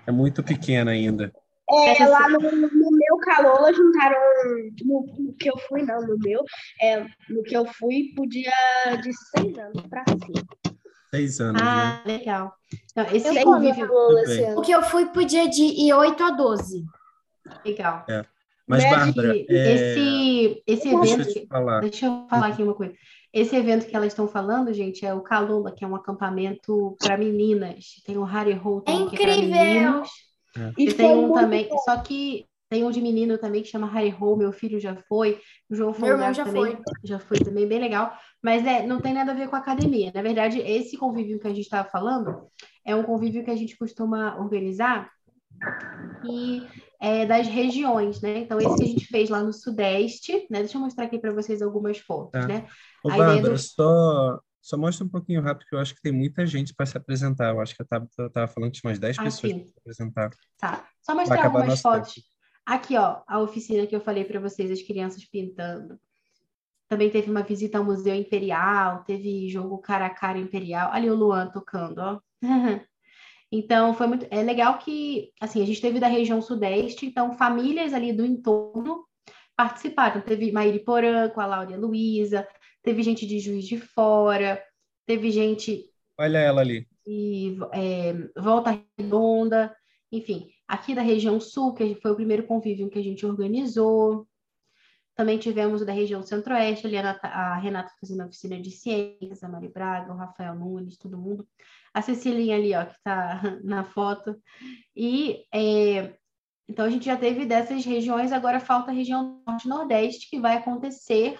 Q: É muito pequena ainda.
B: É, lá no, no meu Calola juntaram. No, no que eu fui, não, no meu. É, no que eu fui, podia de seis anos pra cima.
Q: Seis anos, né?
O: Ah, legal. Então, esse
F: Eu
O: convívio.
Q: Também.
F: O que eu fui podia de ir 8 a 12.
O: Legal.
Q: É. Mas, Bárbara, é,
O: esse, esse
Q: deixa eu
O: evento.
Q: te falar.
O: Deixa eu falar aqui uma coisa. Esse evento que elas estão falando, gente, é o Calula, que é um acampamento para meninas. Tem o Harry Hole também, que é para
F: incrível!
O: meninos.
Q: É.
O: E tem
B: foi
O: um também,
B: bom.
O: só que tem um de menino também que chama Harry Hole, meu filho já foi, o João
F: Meu irmão
O: Folgado
F: já
O: também
F: foi.
O: já foi também, bem legal. Mas é, não tem nada a ver com a academia. Na verdade, esse convívio que a gente estava falando é um convívio que a gente costuma organizar e é das regiões, né? Então, esse que a gente fez lá no Sudeste, né? Deixa eu mostrar aqui para vocês algumas fotos,
Q: Tá.
O: né?
Q: Ô, Bárbara,
O: do-
Q: só, só mostra um pouquinho rápido, que eu acho que tem muita gente para se apresentar. Eu acho que a Tabata estava falando que tinha umas 10
O: Ah,
Q: pessoas para se apresentar.
O: Tá. Só mostrar algumas fotos. Aqui, ó, a oficina que eu falei para vocês, as crianças pintando. Também teve uma visita ao Museu Imperial, teve jogo cara a cara Imperial. Ali o Luan tocando, ó. Então, foi muito. É legal que, assim, a gente teve da região Sudeste, então famílias ali do entorno participaram. Teve Maíri Porã com a Laura Luísa, teve gente de Juiz de Fora, teve gente
Q: Olha ela ali.
O: e é, Volta Redonda, enfim, aqui da região sul, que foi o primeiro convívio que a gente organizou. Também tivemos o da região centro-oeste, ali a, a Renata fazendo a oficina de ciências, a Mari Braga, o Rafael Nunes, todo mundo. A Cecilinha ali, ó, que está na foto. E é, então a gente já teve dessas regiões, agora falta a região norte e nordeste, que vai acontecer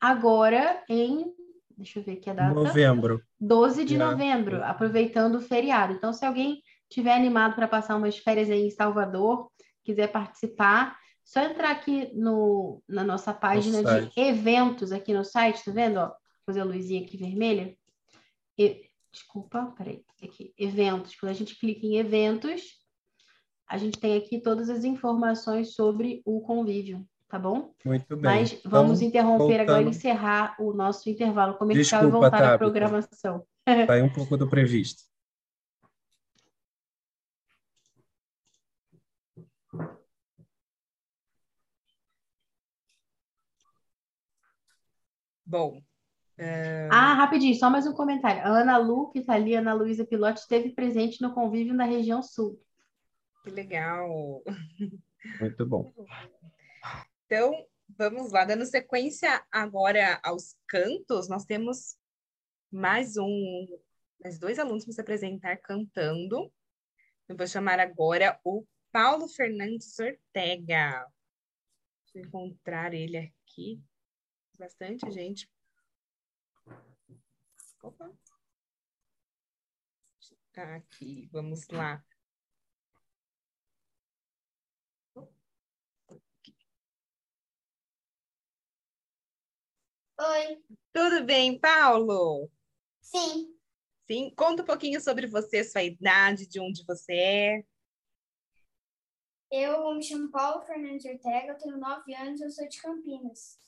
O: agora em, deixa eu ver aqui a data.
Q: Novembro.
O: 12 de
Q: Já.
O: novembro, aproveitando o feriado. Então, se alguém tiver animado para passar umas férias aí em Salvador, quiser participar, só entrar aqui no, na nossa página de
Q: site.
O: eventos aqui no site, tá vendo? Ó, vou fazer a luzinha aqui vermelha. E- desculpa, peraí, aqui, eventos. Quando a gente clica em eventos, a gente tem aqui todas as informações sobre o convívio, tá bom?
Q: Muito bem.
O: Mas vamos
Q: Então,
O: interromper agora e
Q: voltando-
O: encerrar o nosso intervalo comercial e
Q: Desculpa,
O: voltar à programação.
Q: Sai um pouco do previsto.
A: Bom, é,
O: Ah, rapidinho, só mais um comentário. A Ana Lu, que está ali, Ana Luísa Pilote, esteve presente no convívio na região sul.
A: que legal.
Q: Muito bom.
A: Então, vamos lá, dando sequência agora aos cantos, nós temos mais um, mais dois alunos para se apresentar cantando. Eu vou chamar agora o Paulo Fernandes Ortega. Deixa eu encontrar ele aqui. Bastante gente. Opa. Tá aqui, vamos lá.
J: Oi.
A: Tudo bem, Paulo?
J: Sim.
A: Sim, conta um pouquinho sobre você, sua idade, de onde você é.
J: Eu me chamo Paulo Fernandes Ortega, eu tenho 9 anos eu sou de Campinas.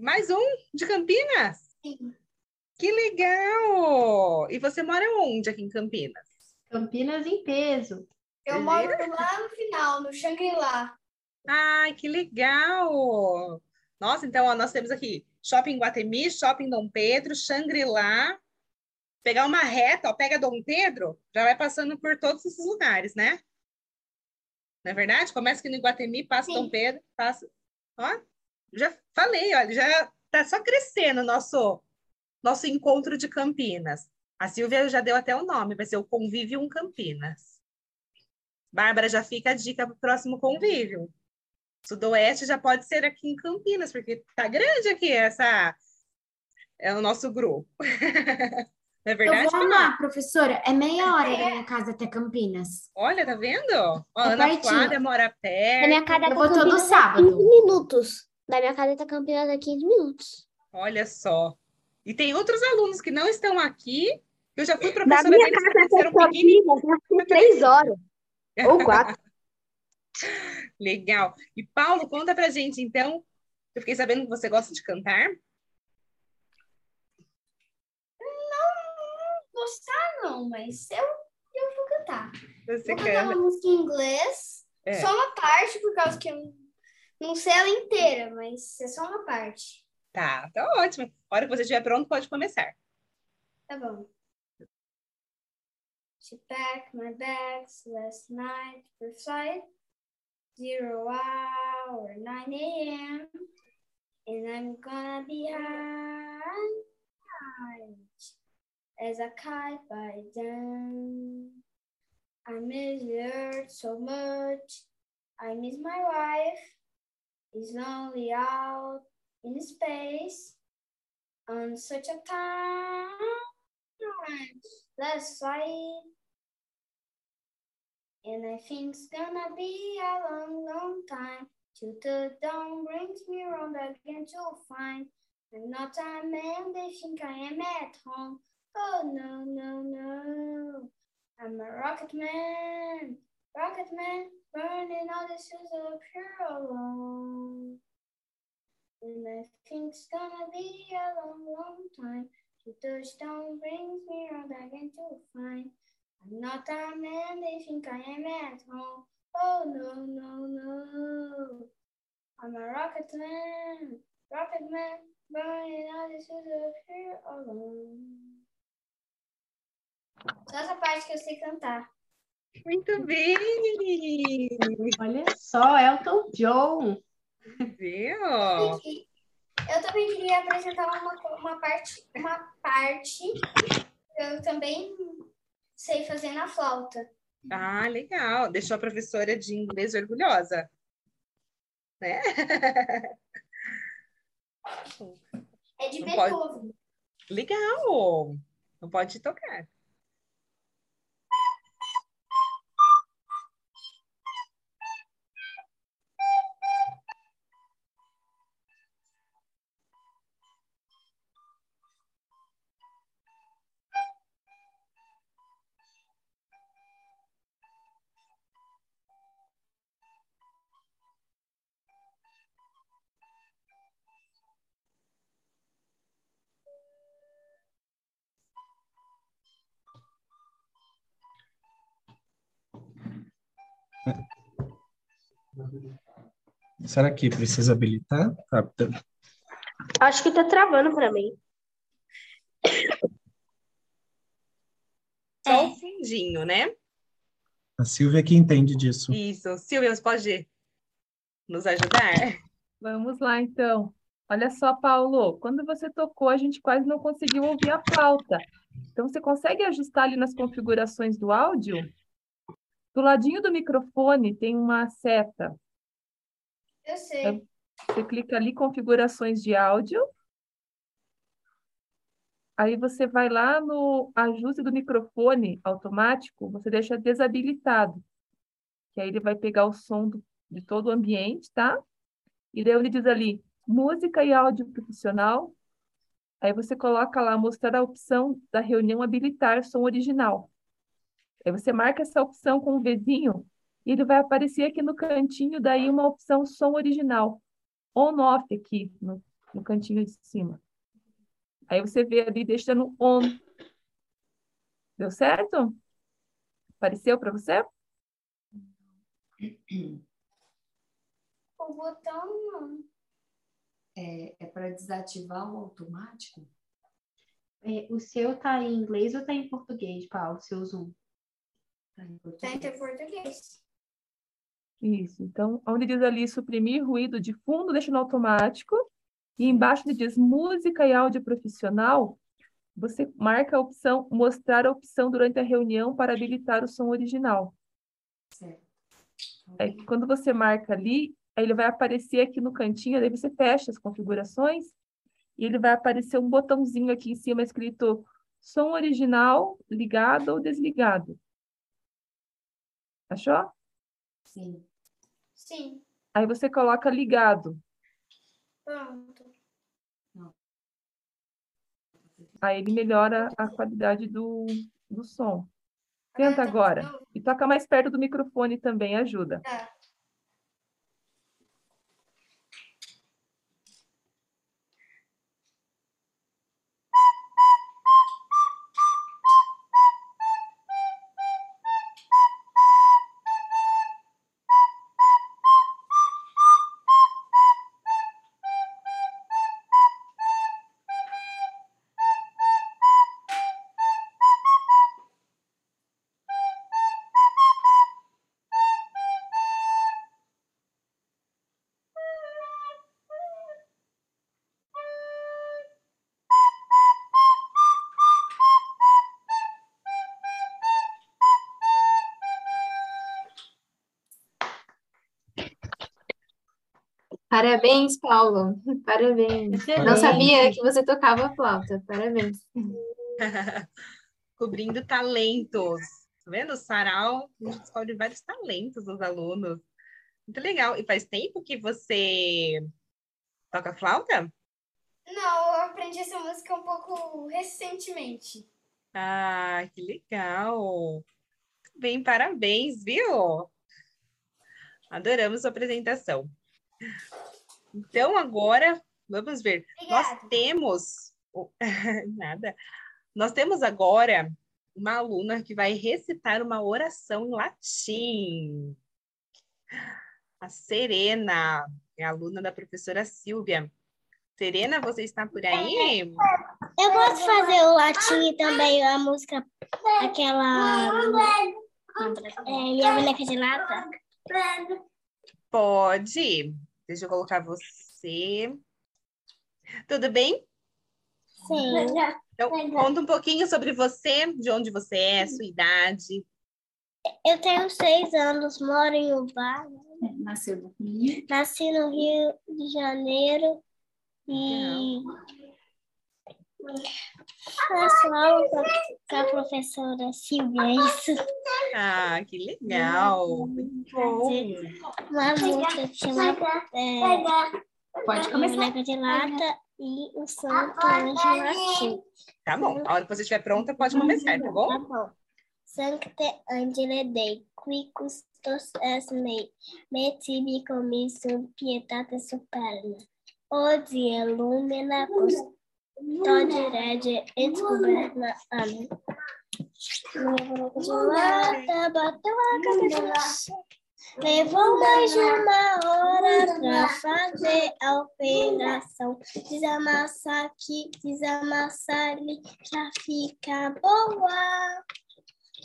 A: Mais um de Campinas?
J: Sim.
A: Que legal! E você mora onde aqui em Campinas?
O: Campinas em peso.
J: Eu moro lá no final, no Shangri-La.
A: Ai, que legal! Nossa, então ó, nós temos aqui Shopping Guatemi, Shopping Dom Pedro, Shangri-La. Pegar uma reta, ó, pega Dom Pedro, já vai passando por todos esses lugares, né? Não é verdade? Começa aqui no Iguatemi, passa
L: Sim.
A: Dom Pedro, passa. Ó, já falei, olha, já tá só crescendo o nosso, nosso encontro de Campinas. A Silvia já deu até o nome, vai ser o Convívio Campinas. Bárbara, já fica a dica para o próximo convívio. Sudoeste já pode ser aqui em Campinas, porque tá grande aqui essa é o nosso grupo. Não é verdade?
F: Eu vou amar, professora. É meia hora da minha casa até Campinas.
A: Olha, tá vendo? Ó,
F: É
A: Ana. Flávia mora perto.
I: Da minha casa
F: Eu vou todo
I: é
F: sábado.
I: 15 minutos. Da minha casa até Campinas é 15 minutos.
A: Olha só. E tem outros alunos que não estão aqui. Eu já fui
B: Da
A: professora
B: minha
A: deles
B: casa
A: eles
B: até. Campinas, eu três horas. Ou quatro.
A: Legal. E Paulo, conta pra gente, então. Eu fiquei sabendo que você gosta de cantar.
R: Gostar não, mas eu, eu vou cantar.
A: Você
R: vou cantar uma
A: canta.
R: música em inglês,
A: É.
R: só uma parte, por causa que eu não sei ela inteira, mas é só uma parte.
A: Tá, tá ótimo. A hora que você estiver pronto, pode começar.
R: Tá bom. She packed my bags last night for flight. Zero hour, 9 a.m. And I'm gonna be high as a kite by then. I miss the earth so much. I miss my wife. He's lonely out in space on such a time. Let's fly. And I think it's gonna be a long, long time till the dawn brings me around again to find I'm not a man. They think I am at home. Oh no, no, no. I'm a rocket man, rocket man, burning all the shoes up here alone. And I think it's gonna be a long, long time. The touchdown brings me around again to find I'm not a man. They think I am at home. Oh no, no, no. I'm a rocket man, rocket man, burning all the shoes up here alone. Só essa parte que eu sei cantar.
A: Muito bem!
O: Olha só, Elton John.
A: Viu?
R: Eu também queria apresentar uma, uma parte, uma parte que eu também sei fazer na flauta.
A: Ah, legal. Deixou a professora de inglês orgulhosa. Né?
R: É de
A: Não pode-
R: Beethoven.
A: Legal! Não pode tocar.
Q: Será que precisa habilitar? Tá, tá.
B: Acho que tá travando pra mim.
A: Só o fundinho, né?
Q: A Silvia que entende disso.
A: Isso. Silvia, você pode nos ajudar?
S: Vamos lá, então. Olha só, Paulo, quando você tocou, a gente quase não conseguiu ouvir a flauta. Então, você consegue ajustar ali nas configurações do áudio? Do ladinho do microfone tem uma seta.
R: Eu sei.
S: Você clica ali, configurações de áudio. Aí você vai lá no ajuste do microfone automático, você deixa desabilitado. Que aí ele vai pegar o som do- de todo o ambiente, tá? E daí ele diz ali, música e áudio profissional. Aí você coloca lá, mostrar a opção da reunião habilitar som original. Aí você marca essa opção com o Vzinho e ele vai aparecer aqui no cantinho, daí uma opção som original. On-off aqui, no, no cantinho de cima. Aí você vê ali, deixa no on. Deu certo? Apareceu para você?
R: O botão não.
T: é, é para desativar o automático?
O: É, o seu tá em inglês ou tá em português, Paulo, o seu Zoom?
T: Em
R: português.
S: Isso. Então, onde diz ali suprimir ruído de fundo, deixa no automático. E embaixo onde diz música e áudio profissional, você marca a opção mostrar a opção durante a reunião para habilitar o som original.
T: Certo.
S: É que quando você marca ali, ele vai aparecer aqui no cantinho, daí você fecha as configurações e ele vai aparecer um botãozinho aqui em cima escrito som original ligado ou desligado. Achou?
T: Sim.
R: Sim.
S: Aí você coloca ligado.
R: Pronto.
S: Aí ele melhora a qualidade do, do som. Tenta agora. E toca mais perto do microfone também, ajuda.
R: Tá.
K: Parabéns, Paulo. Parabéns. Não sabia que você tocava flauta. Parabéns.
A: Cobrindo talentos. Tá vendo? O sarau, a gente descobre vários talentos dos alunos. Muito legal. E faz tempo que você toca flauta?
R: Não, eu aprendi essa música um pouco recentemente.
A: Ah, que legal. Bem, parabéns, viu? Adoramos sua apresentação. Então, agora, vamos ver. Nós temos. Nada. Nós temos agora uma aluna que vai recitar uma oração em latim. A Serena, é aluna da professora Silvia. Serena, você está por aí?
J: Eu posso fazer o latim e também a música, aquela. É, minha boneca de lata?
A: Pode. Deixa eu colocar você. Tudo bem?
J: Sim.
A: Então, conta um pouquinho sobre você, de onde você é, sua idade.
J: Eu tenho seis anos, moro em Ubá.
T: Nasceu no Rio.
J: Nasci no Rio de Janeiro e aula com a- professora Silvia, é isso.
A: Ah, que legal. Muito bom.
J: Uma música que chama é,
T: Pode
J: a
T: começar.
J: Boneca de Lata e o Santo Anjo Latim.
A: Tá bom. A hora que você estiver pronta, pode começar, tá bom?
J: Tá bom. Sancte Angele Dei, qui custos es mei, me tibi commissum pietate superna. Odie lumina custode rege et governa. Amém. Minha boneca de lata bateu a cabeça. Levou mais de uma hora pra fazer a operação. Desamassar aqui, desamassar ali, já fica boa.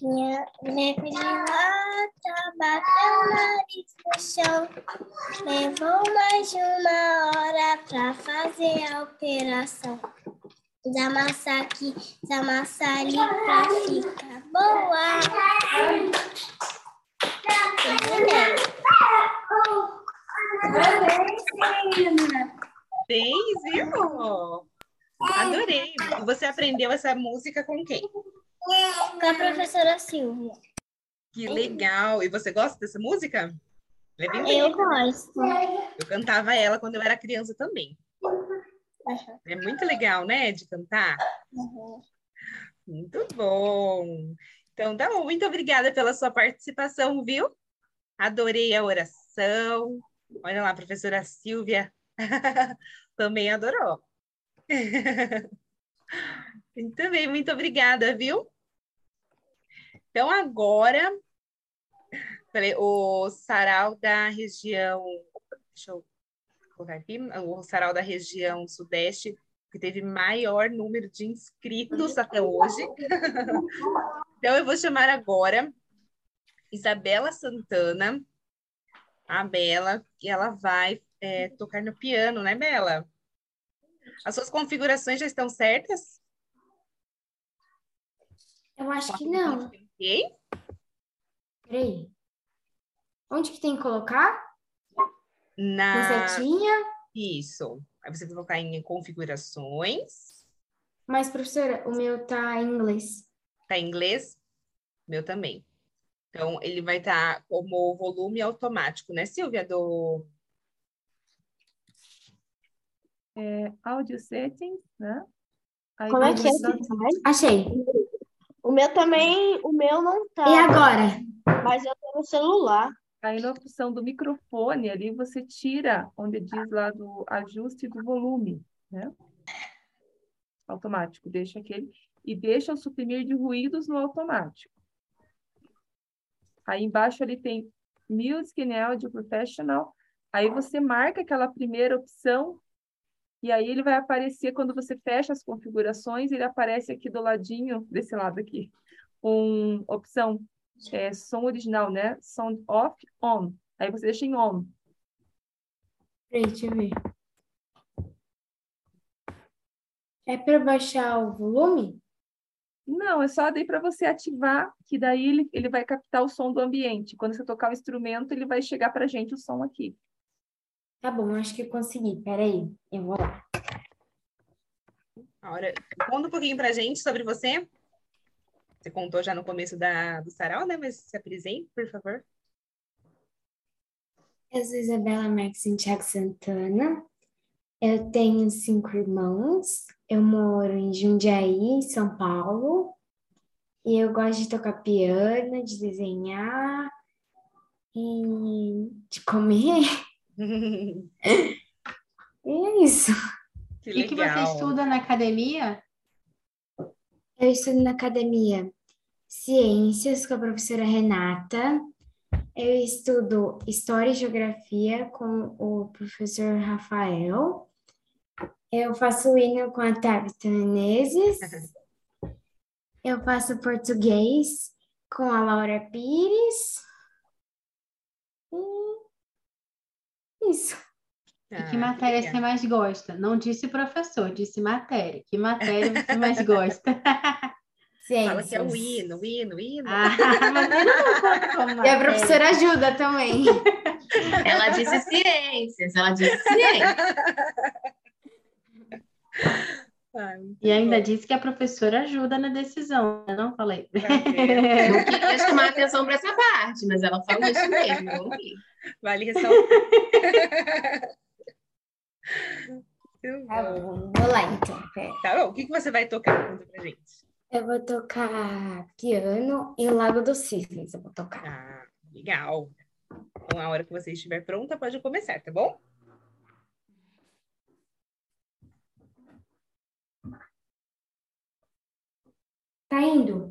J: Minha boneca de lata bateu o nariz no chão. Levou mais de uma hora pra fazer a operação. Desamassar aqui, desamassar ali pra ficar boa.
A: Bem, viu? Adorei. Você aprendeu essa música com quem?
J: Com a professora Silvia.
A: Que legal. E você gosta dessa música? É bem
J: Eu gosto.
A: Eu cantava ela quando eu era criança também. É muito legal, né, de cantar? Muito bom. Então, tá bom. Muito obrigada pela sua participação, viu? Adorei a oração. Olha lá, professora Silvia também adorou. Muito bem, muito obrigada, viu? Então, agora, o sarau da região. Deixa eu colocar aqui, o sarau da região sudeste, que teve maior número de inscritos até hoje. então, eu vou chamar agora Isabela Santana, a Bela, e ela vai é, tocar no piano, né, Bela? As suas configurações já estão certas?
F: Eu acho que não.
A: Ok?
F: Peraí. Onde que tem que colocar?
A: Na
F: Na setinha?
A: Isso. Aí você vai colocar em configurações.
F: Mas, professora, o meu tá em inglês.
A: Tá em inglês? Meu também. Então, ele vai estar como volume automático, né, Silvia? Do...
S: É, audio settings, né? Aí
B: Como é que é?
F: Achei.
B: O meu também, o meu não tá.
F: E agora?
B: Mas eu tô no celular.
S: Aí na opção do microfone ali você tira onde diz lá do ajuste do volume, né? Automático, deixa aquele e deixa o suprimir de ruídos no automático. Aí embaixo ele tem Music and Audio Professional. Aí você marca aquela primeira opção e aí ele vai aparecer quando você fecha as configurações, ele aparece aqui do ladinho desse lado aqui, com opção é, som original, né? Sound off, on. Aí você deixa em on.
F: Deixa eu ver. É para baixar o volume?
S: Não, é só daí para você ativar, que daí ele, ele vai captar o som do ambiente. Quando você tocar o instrumento, ele vai chegar para gente o som aqui.
F: Tá bom, acho que eu consegui. Peraí, eu vou lá.
A: Agora, conta um pouquinho pra gente sobre você. Você contou já no começo da, do sarau, né? Mas se apresente, por favor.
F: Eu sou Isabela Marques Santiago Santana. Eu tenho cinco irmãos. Eu moro em Jundiaí, São Paulo. E eu gosto de tocar piano, de desenhar e de comer. E é isso.
A: Que
O: O que, que você estuda na academia?
F: Eu estudo na academia Ciências com a professora Renata. Eu estudo História e Geografia com o professor Rafael. Eu faço hino com a Tabitha Menezes. Eu faço português com a Laura Pires. E isso.
O: E que matéria você mais gosta? Não disse professor, disse matéria. Que matéria você mais gosta?
A: Fala que é o hino, o hino, o hino.
O: Ah,
F: E a professora ajuda também.
N: Ela disse ciências, ela disse ciências.
O: E ainda disse que a professora ajuda na decisão. Eu não falei.
N: Eu queria chamar atenção para essa parte, mas ela falou isso mesmo. eu ouvi.
A: Vale ressaltar.
F: Tá bom, vou lá então.
A: Tá bom, o que, que você vai tocar? Conta pra gente.
F: Eu vou tocar piano e o Lago dos Cisnes. Eu vou tocar.
A: Ah, legal. Então, a hora que você estiver pronta, pode começar, tá bom?
F: Tá indo?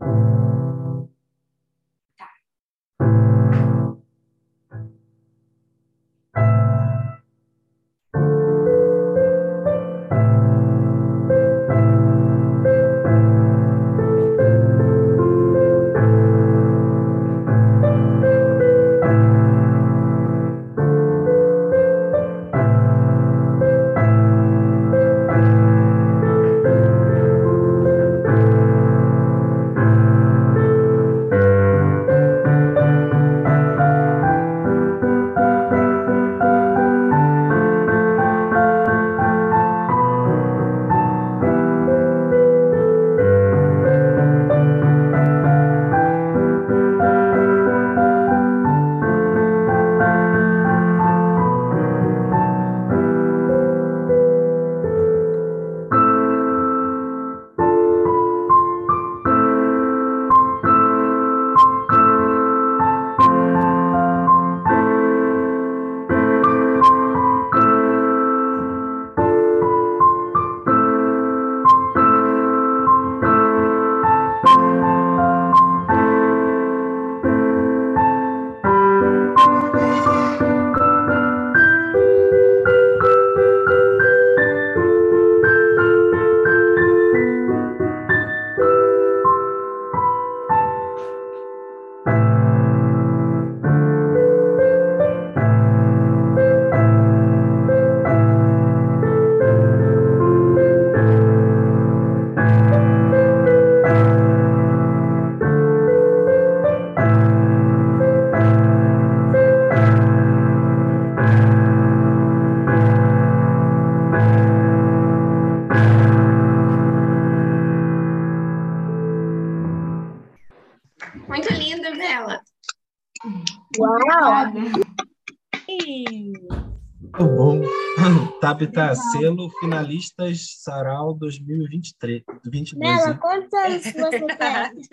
Q: Selo, finalistas Sarau 2023. 22,
J: Bela,
Q: hein?
J: quantos anos você tem?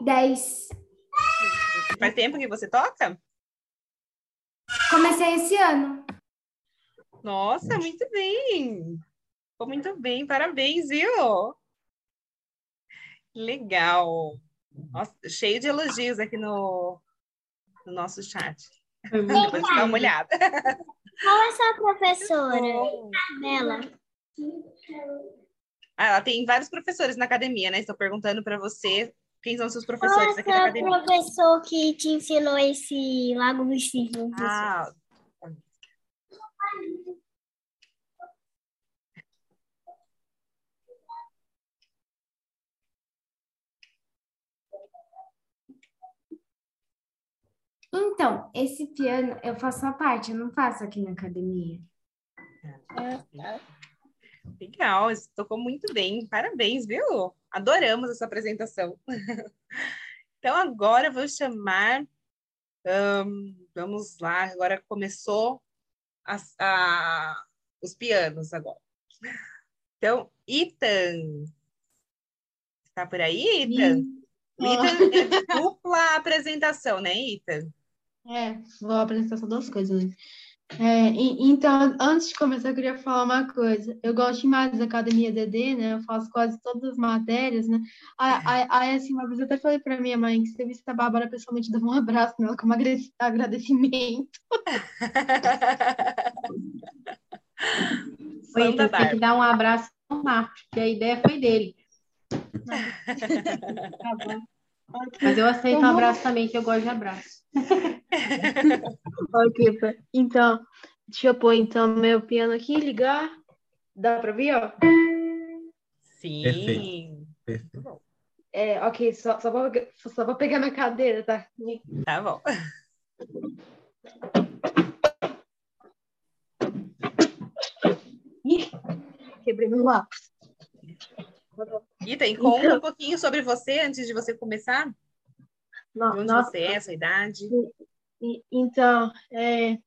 F: Dez.
A: Faz tempo que você toca?
F: Comecei esse ano.
A: Nossa, muito bem. Ficou muito bem, parabéns, viu? Legal. Nossa, cheio de elogios aqui no, no nosso chat. Depois dá uma olhada.
J: Qual é sua professora? Bela.
A: Ah, ela tem vários professores na academia, né? Estou perguntando para você quem são seus
J: Qual é
A: professores aqui na academia.
J: professor que te ensinou esse Lago Cisnes?
A: Ah,
F: Então, esse piano eu faço a parte, eu não faço aqui na academia.
A: legal, você tocou muito bem. Parabéns, viu? Adoramos essa apresentação. Então, agora eu vou chamar. ahn, vamos lá, agora começou as- a- os pianos agora. Então, Ethan. Está por aí, Ethan? O Ethan é dupla apresentação, né, Ethan?
C: É, vou apresentar só duas coisas, né? É, e- então, antes de começar, eu queria falar uma coisa. Eu gosto demais da Academia DD, né? Eu faço quase todas as matérias, né? Aí, assim, uma vez eu até falei para minha mãe que se eu visse a Bárbara pessoalmente, dava um abraço nela como agrade- agradecimento. Foi, então, tem que dar um abraço ao Marcos, que a ideia foi dele. Tá. Mas eu aceito um abraço também, que eu gosto de abraço. Ok, pá. então, deixa eu pôr então meu piano aqui, ligar. Dá pra ver, ó?
A: Sim.
Q: Perfeito. Perfeito.
C: É, ok, só, só, vou, só vou pegar minha cadeira, tá?
A: Tá bom.
C: Ih, quebrei meu lápis.
A: Ethan, conta
C: Então-
A: um pouquinho sobre você antes de você começar.
C: No-
A: De onde
C: nossa.
A: você é, sua idade.
C: Então, é,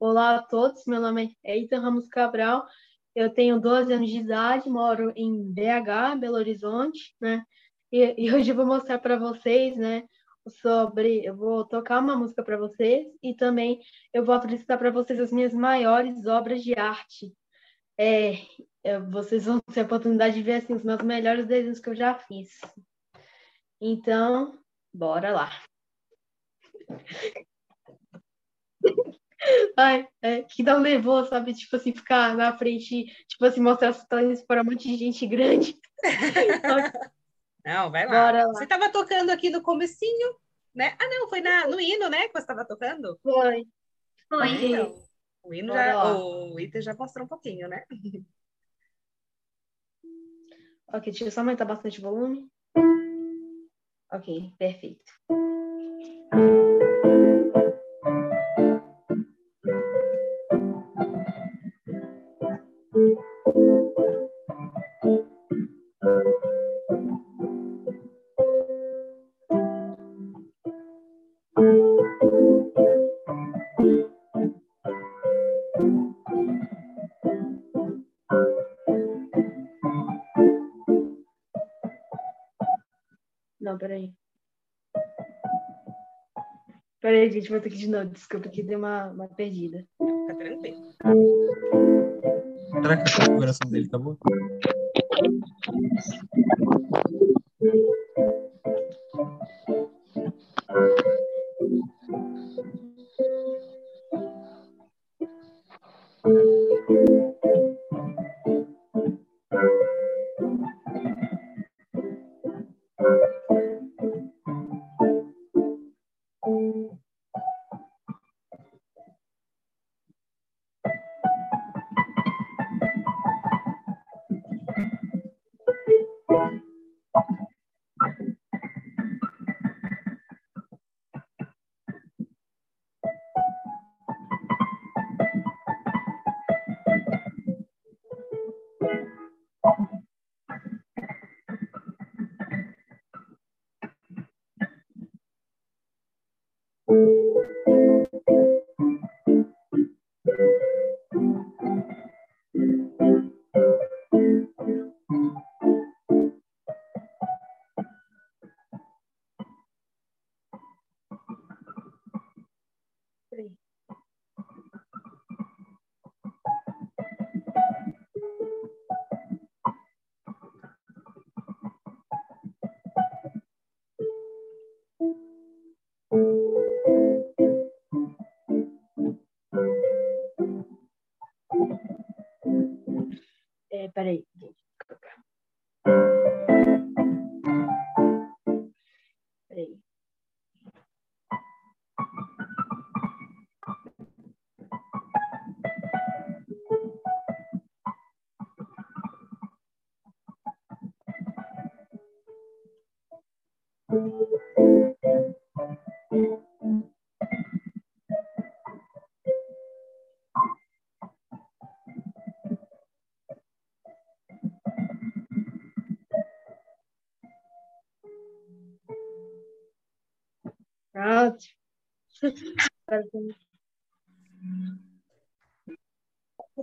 C: olá a todos, meu nome é Ethan Ramos Cabral, eu tenho 12 anos de idade, moro em BH, Belo Horizonte, né? E, e hoje eu vou mostrar para vocês, né, sobre, eu vou tocar uma música para vocês e também eu vou apresentar para vocês as minhas maiores obras de arte. É, é, vocês vão ter a oportunidade de ver assim, os meus melhores desenhos que eu já fiz. Então, bora lá. Ai, é, que dá um nervoso, sabe? Tipo assim, ficar na frente, tipo assim, mostrar os talentos para um monte de gente grande.
A: Não, vai lá.
C: Lá.
A: Você estava tocando aqui no comecinho, né? Ah, não, foi na, no hino, né? Que você estava tocando?
C: Foi.
A: Foi. Então, o hino
C: Bora
A: já,
C: lá.
A: o Ethan já mostrou um pouquinho, né?
C: Ok, deixa eu só aumentar bastante o volume. Ok, perfeito. Gente, que ir de novo. Desculpa que deu uma, uma perdida.
A: Fica tranquilo.
Q: Será que a configuração dele tá boa?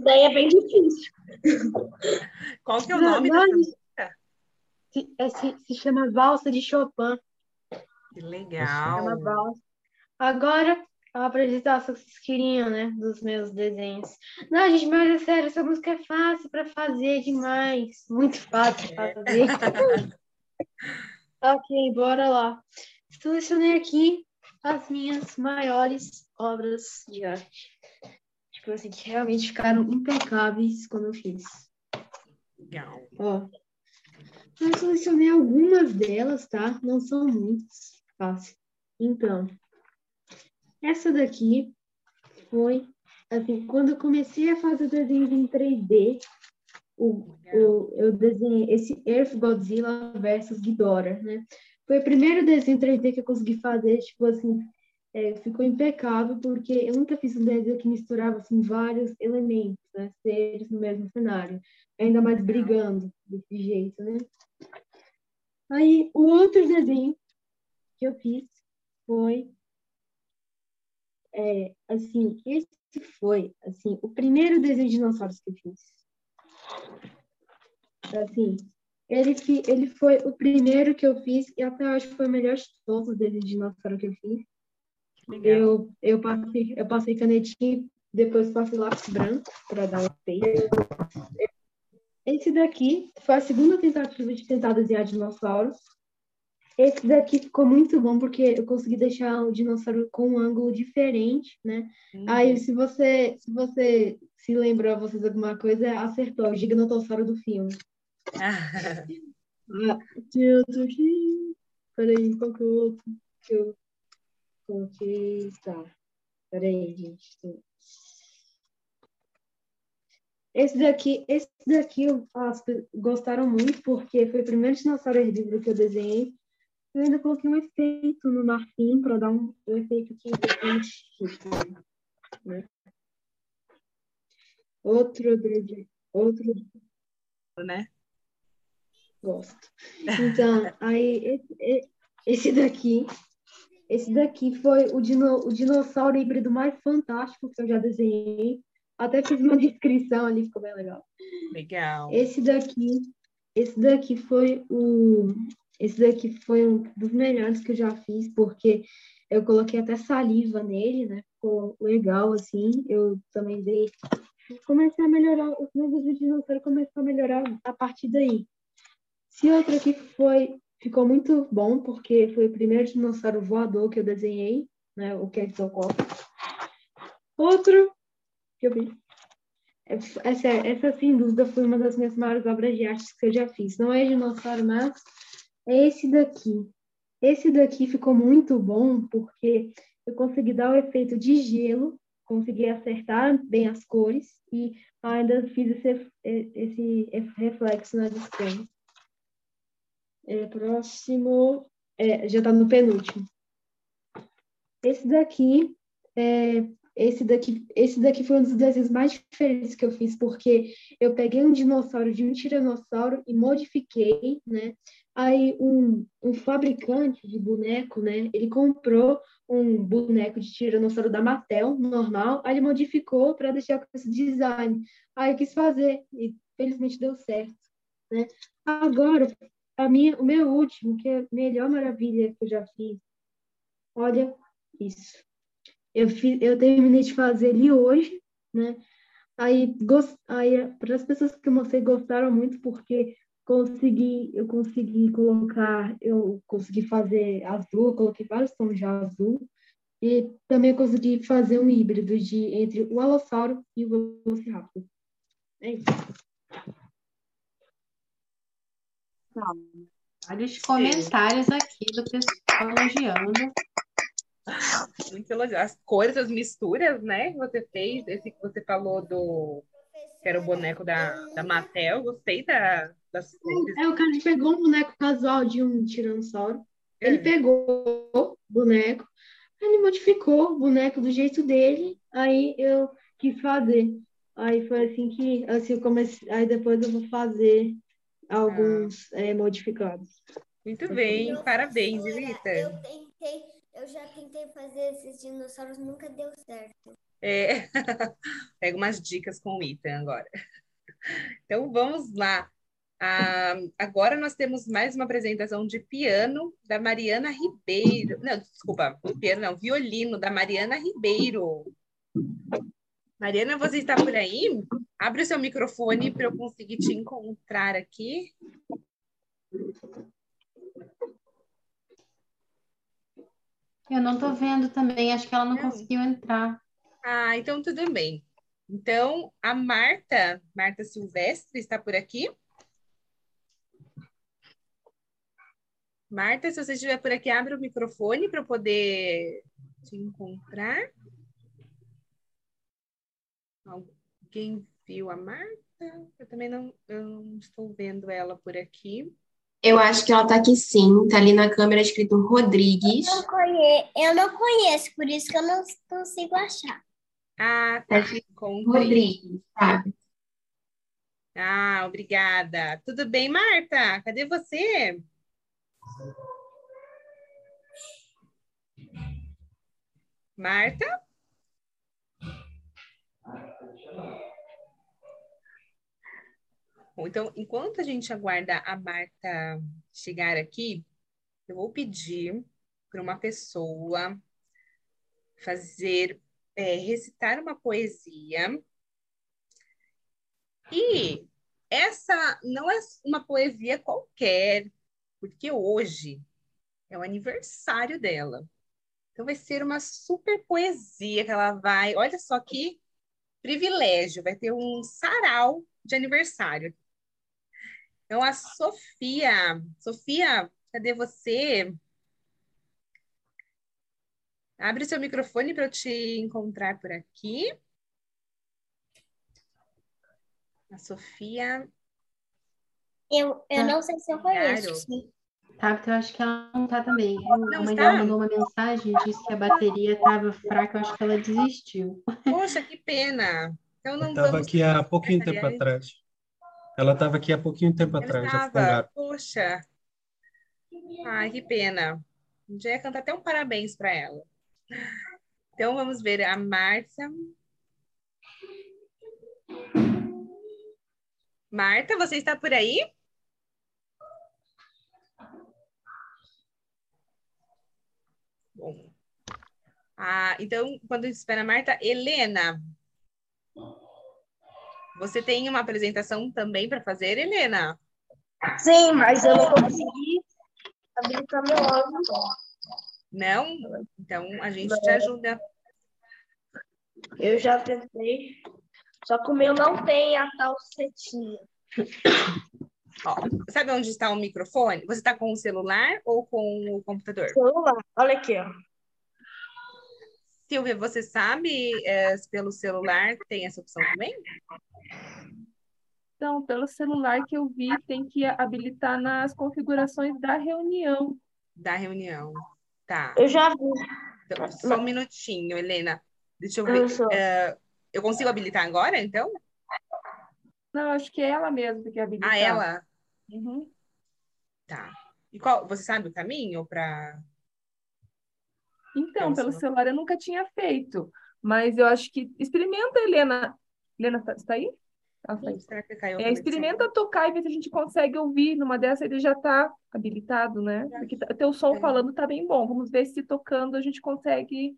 B: Daí é bem difícil.
A: Qual que é o
C: Não,
A: nome
C: não,
A: dessa música?
C: Se, é, se, se chama Valsa de Chopin.
A: Que
C: Se chama
A: legal.
C: Valsa. Agora, a apresentação que vocês queriam, né? Dos meus desenhos. Não, gente, mas é sério, essa música é fácil para fazer demais. Muito fácil para fazer. ok, bora lá. Selecionei aqui as minhas maiores obras de arte. Tipo assim, que realmente ficaram impecáveis quando eu fiz.
A: Legal.
C: Ó, eu selecionei algumas delas, tá? Não são muitas. Fácil. Então, essa daqui foi, assim, quando eu comecei a fazer desenhos em 3D, o, o, eu desenhei esse Earth Godzilla versus Ghidorah, né? Foi o primeiro desenho 3D que eu consegui fazer, tipo assim, é, ficou impecável, porque eu nunca fiz um desenho que misturava, assim, vários elementos, né? Seres no mesmo cenário. Ainda mais brigando desse jeito, né? Aí, o outro desenho que eu fiz foi, é, assim, esse foi, assim, o primeiro desenho de dinossauros que eu fiz. Assim, ele, ele foi o primeiro que eu fiz e até hoje foi o melhor de todos os desenhos de dinossauro que eu fiz. Eu, eu, passei, eu passei canetinha, depois passei lápis branco para dar um efeito. Esse daqui foi a segunda tentativa de tentar desenhar dinossauros. Esse daqui ficou muito bom porque eu consegui deixar o dinossauro com um ângulo diferente, né? Aí, se você, se você se lembrou vocês alguma coisa, acertou, o giganotossauro do filme. Ah, tinha outro aqui. Peraí, qual que é o outro que eu coloquei? Tá. Peraí, gente. Esse daqui, esse daqui eu- as gostaram muito porque foi o primeiro dinossauro herbívoro que eu desenhei. Eu ainda coloquei um efeito no marfim para dar um, um efeito que né? Outro outro
A: Né?
C: Gosto. Então, aí esse, esse daqui, esse daqui foi o, dino, o dinossauro híbrido mais fantástico que eu já desenhei. Até fiz uma descrição ali, ficou bem legal.
A: Legal.
C: Esse daqui, esse daqui foi o, esse daqui foi um dos melhores que eu já fiz, porque eu coloquei até saliva nele, né? Ficou legal assim. Eu também dei, comecei a melhorar, os meus vídeos de dinossauro começou a melhorar a partir daí. Esse outro aqui foi, ficou muito bom, porque foi o primeiro dinossauro voador que eu desenhei, né? O Quetzalcoatl. Outro que eu vi. Essa, essa, sem dúvida, foi uma das minhas maiores obras de arte que eu já fiz. Não é dinossauro, mas é esse daqui. Esse daqui ficou muito bom, porque eu consegui dar o efeito de gelo, consegui acertar bem as cores e ainda fiz esse, esse reflexo na descrença. É, próximo. É, já está no penúltimo. Esse daqui é, esse daqui, esse daqui foi um dos desenhos mais diferentes que eu fiz, porque eu peguei um dinossauro de um tiranossauro e modifiquei, né? Aí um, um fabricante de boneco, né? Ele comprou um boneco de tiranossauro da Mattel, normal, aí ele modificou para deixar com esse design. Aí eu quis fazer e felizmente deu certo, né? Agora, a minha, o meu último, que é a melhor maravilha que eu já fiz, olha isso. Eu, fiz, eu terminei de fazer ele hoje, né? Aí, gost, aí para as pessoas que eu mostrei gostaram muito porque consegui, eu consegui colocar, eu consegui fazer azul, coloquei vários tons de azul e também consegui fazer um híbrido de entre o alossauro e o velociraptor. É isso.
O: Vários comentários aqui do pessoal elogiando.
A: Muito elogiado. As cores, as misturas, né? Que você fez, esse que você falou do. que era o boneco da, da Mattel. Gostei da, das cores.
C: É, o cara pegou um boneco casual de um tiranossauro
B: Ele pegou o boneco, ele modificou o boneco do jeito dele, aí eu quis fazer. Aí foi assim que, assim, eu comecei, aí depois eu vou fazer alguns é, modificados.
A: Muito bem, parabéns, Rita.
R: Eu tentei, eu já tentei fazer esses dinossauros, nunca deu certo.
A: É. Pega umas dicas com o Ethan agora. Então vamos lá. Ah, agora nós temos mais uma apresentação de piano da Mariana Ribeiro. Não, desculpa, piano não, violino da Mariana Ribeiro. Mariana, você está por aí? Abre o seu microfone para eu conseguir te encontrar aqui.
O: Eu não tô vendo também, acho que ela não
A: Não.
O: conseguiu entrar.
A: Ah, então tudo bem. Então, a Marta, Marta Silvestre, está por aqui? Marta, se você estiver por aqui, abre o microfone para eu poder te encontrar. Alguém viu a Marta? Eu também não, eu não estou vendo ela por aqui.
N: Eu acho que ela tá aqui sim. Tá ali na câmera escrito Rodrigues.
R: Eu não, conhe... eu não conheço, por isso que eu não consigo achar.
A: Ah,
N: Tá
A: tá.
N: Rodrigues, sabe?
A: Ah, obrigada. Tudo bem, Marta? Cadê você? Marta? Bom, então, enquanto a gente aguarda a Marta chegar aqui, eu vou pedir para uma pessoa fazer, é, recitar uma poesia. E essa não é uma poesia qualquer, porque hoje é o aniversário dela. Então vai ser uma super poesia que ela vai. Olha só que privilégio, vai ter um sarau de aniversário. Então a Sofia, Sofia, cadê você? Abre seu microfone para eu te encontrar por aqui. A Sofia.
R: Eu, eu não sei se eu conheço.
A: Claro.
O: Tá, porque eu acho que ela não tá também.
A: Não
O: a mãe
A: está?
O: dela mandou uma mensagem, disse que a bateria estava fraca, eu acho que ela desistiu.
A: Poxa, que pena. Então não
Q: Estava
A: vamos
Q: aqui há pouquinho tempo
A: aliás.
Q: atrás. Ela estava aqui há pouquinho tempo
A: Ela
Q: atrás,
A: estava. Poxa. Ai, que pena. Um dia ia cantar até um parabéns para ela. Então vamos ver a Márcia. Marta, você está por aí? Bom. Ah, então, quando a gente espera a Marta, Helena. Você tem uma apresentação também para fazer, Helena?
B: Sim, mas eu não consegui habilitar meu áudio.
A: Não? Então a gente te ajuda.
B: Eu já tentei, só que o meu não tem a tal setinha.
A: Ó, sabe onde está o microfone? Você está com o celular ou com o computador?
B: Celular, olha aqui, ó.
A: Silvia, você sabe se pelo celular tem essa opção também?
S: Então, pelo celular que eu vi, tem que habilitar nas configurações da reunião.
A: Da reunião. Tá.
B: Eu já vi.
A: Então, só um minutinho, Helena. Deixa eu
B: Eu
A: ver.
B: sou.
A: Eh, eu consigo habilitar agora, então?
S: Não, acho que é ela mesma que quer habilitar.
A: Ah, ela?
S: Uhum.
A: Tá. E qual, você sabe o caminho para.
S: Então,
A: Pelo celular.
S: eu nunca tinha feito, mas eu acho que experimenta, Helena. Helena, tá, está aí? Ela está aí.
A: Será que caiu
S: É, experimenta tocar e ver se a gente consegue ouvir. Numa dessa ele já está habilitado, né? Porque tá- teu som
A: É.
S: falando tá bem bom. Vamos ver se tocando a gente consegue.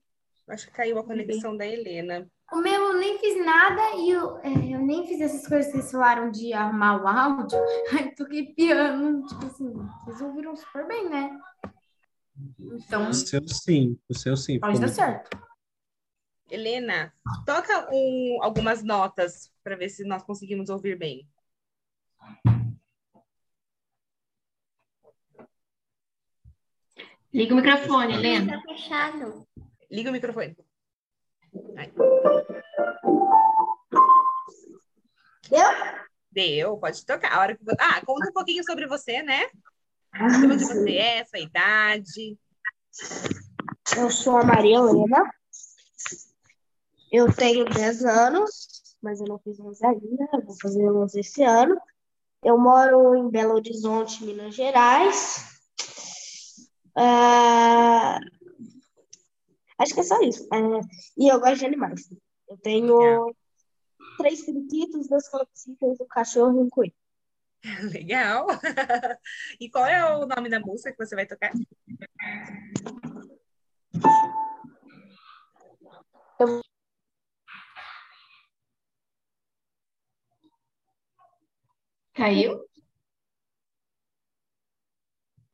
A: Acho que caiu a conexão da Helena.
F: O meu eu nem fiz nada e eu, é, eu nem fiz essas coisas que vocês falaram de arrumar o áudio. Aí toquei piano, tipo assim, vocês ouviram super bem, né? Então,
Q: O seu sim, o seu sim.
F: pode dar certo.
A: Helena, toca um- algumas notas para ver se nós conseguimos ouvir bem.
N: Liga o microfone, Helena.
R: Tá fechado.
A: Liga o microfone.
B: Deu?
A: Deu, pode tocar. A hora que... Ah, conta um pouquinho sobre você, né? De onde você é, sua idade?
B: Eu sou a Maria Helena. Eu tenho 10 anos, mas eu não fiz 11 ainda. Eu vou fazer 11 esse ano. Eu moro em Belo Horizonte, Minas Gerais. Ah, acho que é só isso. É, e eu gosto de animais. Eu tenho três periquitos, dois calopsitas, um cachorro e um coelho.
A: Legal. E qual é o nome da música que você vai tocar?
N: Caiu?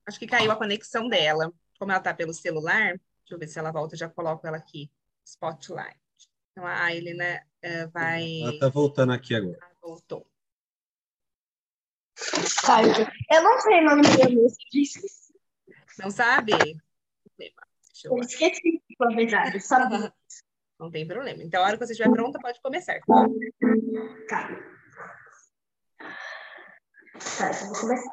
A: Acho que caiu a conexão dela. Como ela tá pelo celular, deixa eu ver se ela volta, eu já coloco ela aqui. Spotlight. Então a Helena eh, vai.
Q: Ela tá voltando aqui agora.
A: Voltou.
B: Caiu. Eu não sei o nome da música, eu.
A: Não sabe? Deixa eu
B: Eu esqueci, na verdade. Sabe?
A: Não tem problema. Então, a hora que você estiver pronta, pode começar. tá?
B: Tá. Tá, então vou começar.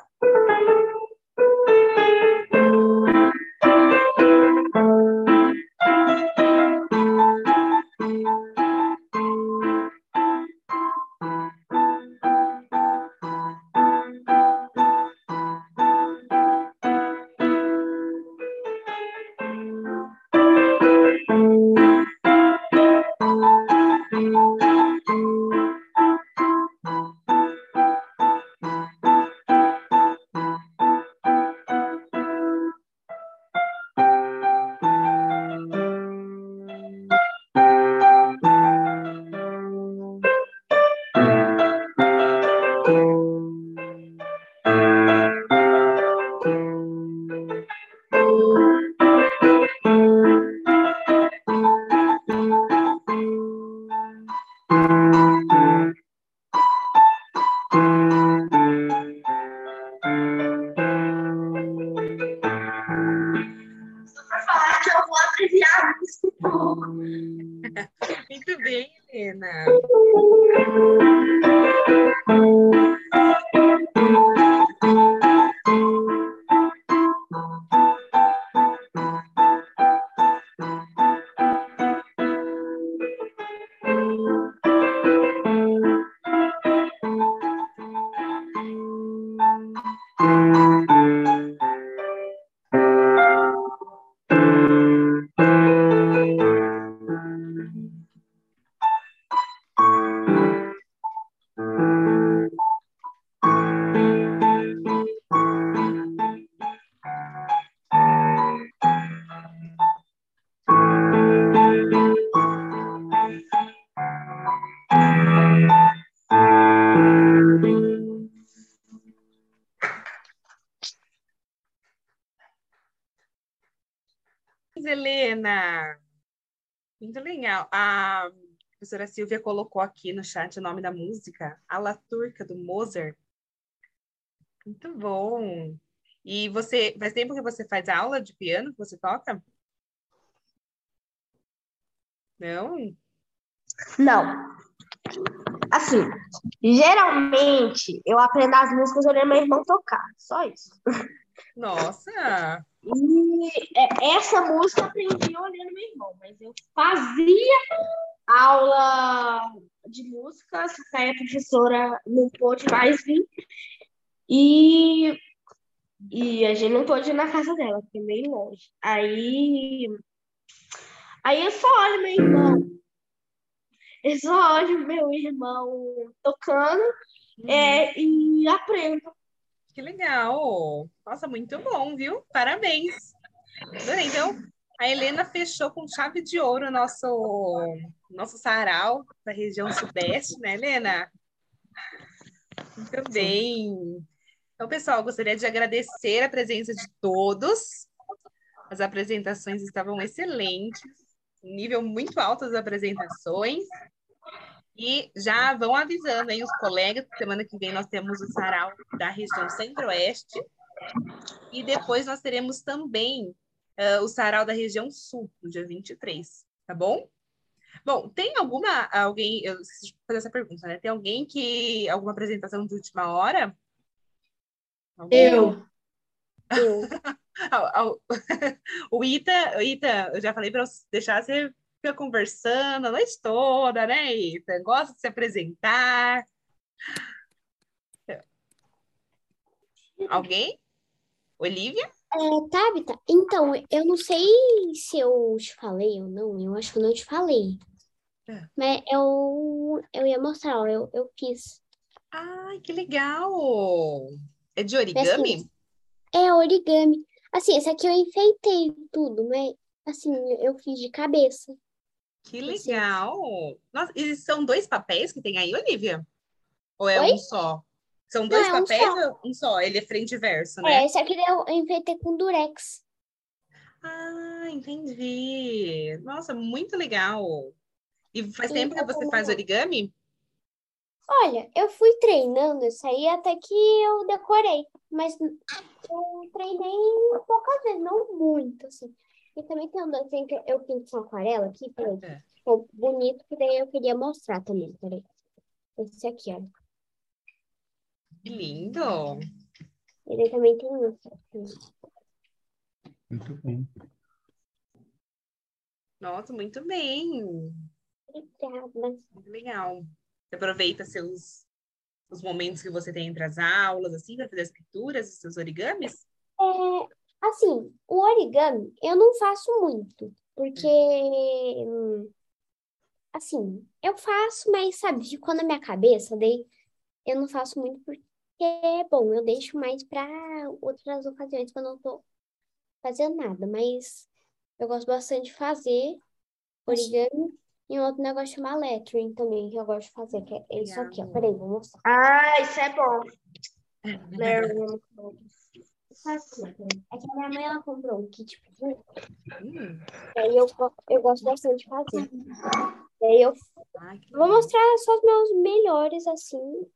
B: A
A: professora Silvia colocou aqui no chat o nome da música, A La Turca, do Mozart. Muito bom. E você, faz tempo que você faz aula de piano, que você toca? Não?
B: Não. Assim, geralmente eu aprendo as músicas olhando meu irmão tocar. Só isso.
A: Nossa!
B: E é, essa música eu aprendi olhando meu irmão, mas eu fazia aula de música, só que a professora não pôde mais vir. E, e a gente não pôde ir na casa dela, porque é meio longe. Aí, aí eu só olho meu irmão. Eu só olho meu irmão tocando é, e aprendo.
A: Que legal! Nossa, muito bom, viu? Parabéns! Adorei. Então, a Helena fechou com chave de ouro o nosso, nosso sarau da região sudeste, né, Helena? Muito bem. Então, pessoal, gostaria de agradecer a presença de todos. As apresentações estavam excelentes, nível muito alto das apresentações. E já vão avisando aí os colegas, semana que vem nós temos o sarau da região centro-oeste. E depois nós teremos também eh, o sarau da região sul, no dia 23, tá bom? Bom, tem alguma, alguém, eu esqueci de fazer essa pergunta, né? Tem alguém que, alguma apresentação de última hora?
O: Eu.
I: Eu.
A: O Ita, Ita, eu já falei para deixar você ficar conversando a noite toda, né, Ita? Gosta de se apresentar. Alguém? Olivia?
I: É, Tabita, então, eu não sei se eu te falei ou não, eu acho que eu não te falei.
A: É.
I: Mas eu, eu ia mostrar, eu, eu fiz.
A: Ai, que legal! É de
I: Mas,
A: origami?
I: assim, é origami. Assim, esse aqui eu enfeitei tudo, mas assim, eu fiz de cabeça.
A: Que legal! Nossa, e são dois papéis que tem aí, Olivia? Ou é
I: Oi?
A: um só? São dois
I: Não, é um
A: papéis
I: só.
A: ou um só? Ele é frente e verso,
I: É,
A: né?
I: esse aqui eu enfeitei com durex.
A: Ah, entendi. Nossa, muito legal. E faz
I: E
A: tempo que
I: tá
A: você
I: como-
A: faz origami?
I: Olha, eu fui treinando isso aí até que eu decorei, mas eu treinei poucas vezes, não muito, assim. E também tem um desenho que eu fiz com aquarela aqui, peraí.
A: É.
I: Ficou bonito, que daí eu queria mostrar também, peraí. Esse aqui, ó.
A: Que lindo!
I: Ele também tem isso aqui.
Q: Muito bom.
A: Nossa, muito bem.
I: Obrigada.
A: Muito legal. Você aproveita seus os momentos que você tem entre as aulas, assim, para fazer as pinturas, os seus origamis?
I: É, assim, o origami eu não faço muito, porque, assim, eu faço, mas, sabe, ficou na minha cabeça, daí eu não faço muito porque, bom, eu deixo mais para outras ocasiões quando eu não tô fazendo nada, mas eu gosto bastante de fazer origami e um outro negócio chamado lettering também, que eu gosto de fazer, que é isso aqui, ó, peraí, vou mostrar.
E: Ah, isso é bom.
I: É que a minha mãe, ela comprou um kit pequeno,
A: Hum,
I: E aí eu, eu gosto bastante de fazer. E aí eu
A: que
I: vou mostrar só os meus melhores, assim.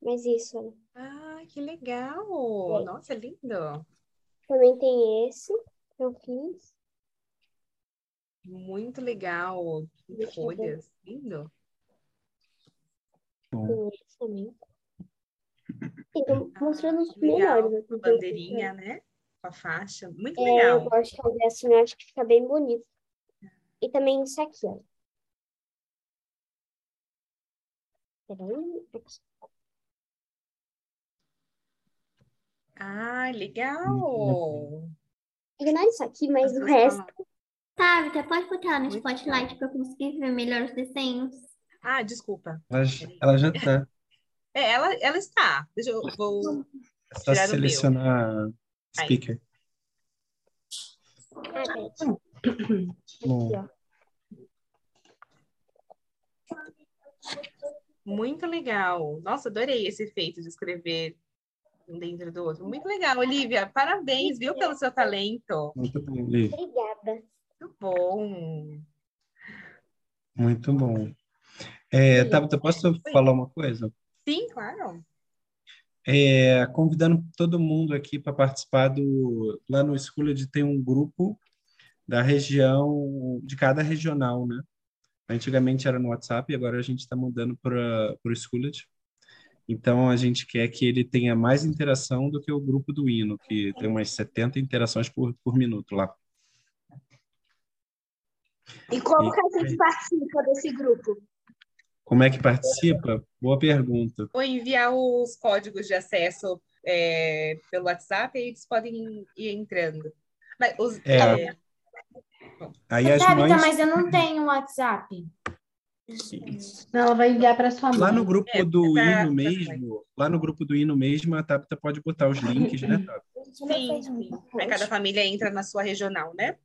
I: Mas isso.
A: Ah, que legal! Nossa, lindo!
I: Também tem esse que eu fiz.
A: Muito legal. Que folhas. Lindo.
I: Tem esse também. E tô mostrando os
A: Legal.
I: melhores. assim, eu fiz,
A: bandeirinha, né? Com a faixa. Muito
I: É, eu
A: legal.
I: gosto de fazer assim, eu acho que fica bem bonito. E também isso aqui, ó. Peraí. aqui.
A: Ah, legal!
I: Ignora isso aqui, mas o resto.
A: falam-
L: Tabita, pode botar ela no
A: Muito
L: Spotlight para eu conseguir ver melhor os desenhos.
A: Ah, desculpa.
Q: Ela, ela já tá.
A: É, ela, ela está. Deixa eu vou
Q: É só
A: tirar o meu.
Q: selecionar speaker. Bom.
A: Muito legal. Nossa, adorei esse efeito de escrever um dentro do outro. Muito legal, Olivia. Parabéns, viu, pelo seu talento.
Q: muito bom, Liv.
I: Obrigada.
A: Muito bom.
Q: Muito bom. É, Tabata, posso falar uma coisa?
A: Sim, claro.
Q: É, convidando todo mundo aqui para participar do. Lá no Schooled tem um grupo da região, de cada regional, né? Antigamente era no WhatsApp, agora a gente está mudando para o Schooled. Então a gente quer que ele tenha mais interação do que o grupo do hino, que tem umas 70 interações por, por minuto lá.
E: E como
Q: E-
E: que a gente participa desse grupo?
Q: Como é que participa? Boa pergunta.
A: Vou enviar os códigos de acesso é, pelo WhatsApp e eles podem ir entrando. Mas os,
Q: É.
A: é,
Q: Aí as
F: Tabita,
Q: mães.
F: mas eu não tenho WhatsApp.
O: Não, ela vai enviar para sua mãe.
Q: Lá no grupo
A: É,
Q: do
A: pra-
Q: hino
A: pra
Q: mesmo, lá no grupo do hino mesmo, a Tabita pode botar os links, né, Tabita?
A: sim, sim. Aí cada família entra na sua regional, né?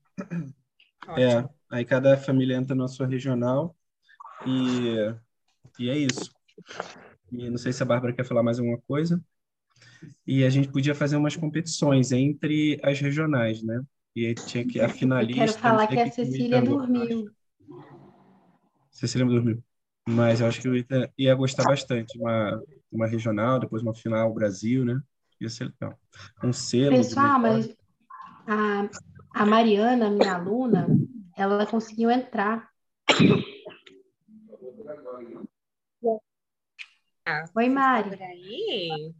Q: É, aí cada família entra na sua regional e, e é isso. E não sei se a Bárbara quer falar mais alguma coisa. E a gente podia fazer umas competições entre as regionais, né? E aí tinha que a
O: Eu
Q: finalista.
O: quero falar que a Cecília dormiu.
Q: Cecília dormiu. Mas eu acho que o Ita ia gostar bastante. Uma, uma regional, depois uma final Brasil, né? Ia ser legal. Um selo.
O: Pessoal, mas a, a Mariana, minha aluna, ela conseguiu entrar.
A: Ah,
O: Oi, Mari.
A: por aí.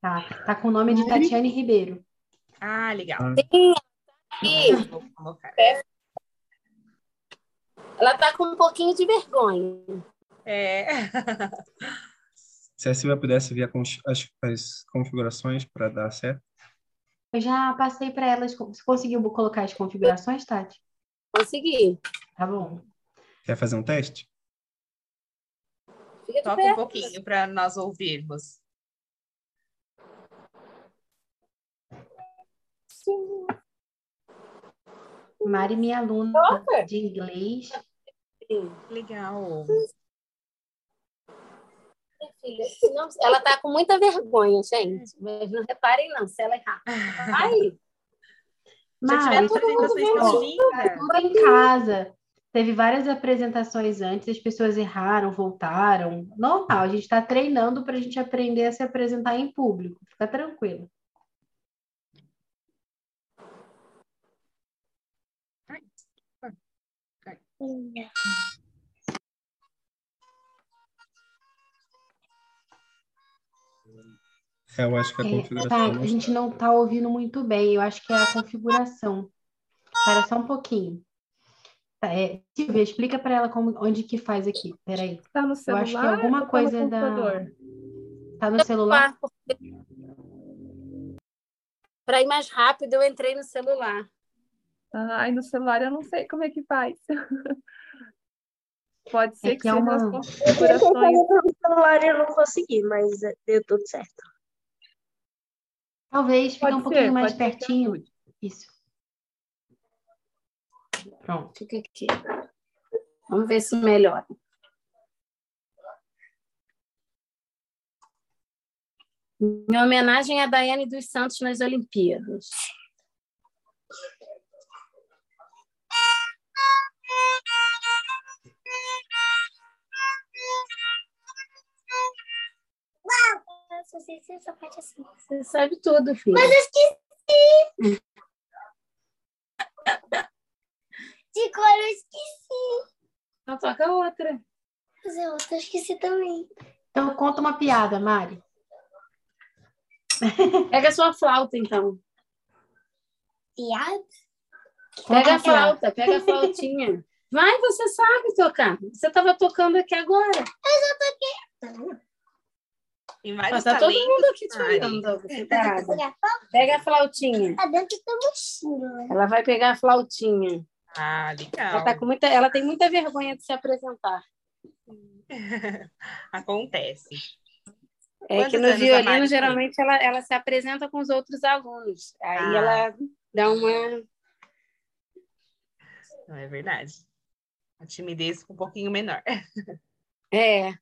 O: Tá, tá com o nome de Tatiane Ribeiro.
A: Ah, legal.
U: Sim.
A: Vou colocar.
U: Ela tá com um pouquinho de vergonha.
A: É.
Q: Se a Silvia pudesse ver as, as, as configurações para dar certo.
O: Eu já passei para elas. Você conseguiu colocar as configurações, Tati?
U: Consegui.
O: Tá bom.
Q: Quer fazer um teste?
A: Toca um pouquinho para nós ouvirmos.
O: Mari, minha aluna
U: Toca.
O: de inglês.
A: Legal.
U: Minha filha, senão- ela tá com muita vergonha, gente. Mas não reparem, não, se ela errar. Vai.
A: Já tiveram
O: Mari,
A: apresentações
O: ó,
A: tão lindas.
O: tudo em casa. Teve várias apresentações antes, as pessoas erraram, voltaram. Normal, a gente está treinando para a gente aprender a se apresentar em público. Fica tranquilo.
Q: É, eu acho que a
O: É,
Q: configuração.
O: tá, a gente não está ouvindo muito bem. Eu acho que é a configuração. Espera só um pouquinho. Tá, é, Silvia, explica para ela como, onde que faz aqui. Peraí.
S: Tá no
O: Eu
S: celular
O: acho que é alguma
S: tá no
O: coisa da. Tá no celular?
U: Para ir mais rápido, eu entrei no celular.
S: Ai, no celular eu não sei como é que faz. Pode ser
O: É
S: que
O: que é
S: seja
O: uma-
S: configurações.
B: no celular eu não consegui, mas deu tudo certo.
O: Talvez fique um pouquinho mais pertinho. Isso. Pronto.
U: Fica aqui. Vamos ver se melhora. Minha homenagem a Daiane dos Santos nas Olimpíadas.
R: Assim.
U: Você sabe tudo, filho.
R: Mas eu esqueci! De cor eu esqueci.
U: Então toca outra.
R: Fazer outra eu esqueci também.
O: Então conta uma piada, Mari.
U: Pega a sua flauta, então.
R: Piada?
O: Conta
U: Pega a flauta, pega a flautinha. Vai, você sabe tocar. Você estava tocando aqui agora.
R: Eu já toquei.
A: Tem
U: Mas
A: vários
U: tá todo mundo aqui te olhando. Pega a flautinha.
R: Tá dentro da mochila.
U: Ela vai pegar a flautinha.
A: Ah,
U: Ela,
A: legal.
U: tá com muita, ela tem muita vergonha de se apresentar.
A: Acontece.
U: É
A: Quantos
U: que no violino, geralmente, ela, ela se apresenta com os outros alunos. Aí
A: Ah.
U: ela dá uma.
A: Não é verdade. A timidez fica um pouquinho menor.
U: É.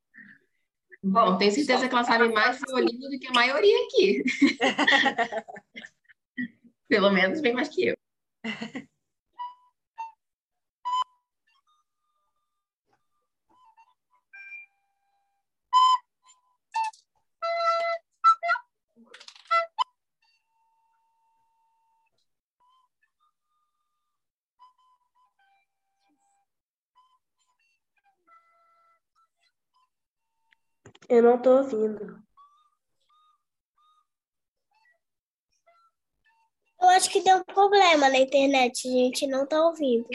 N: Bom, tenho certeza que ela sabe mais violino do que a maioria aqui. Pelo menos bem mais que eu.
B: Eu não tô ouvindo.
R: Eu acho que deu um problema na internet, a gente não tá ouvindo.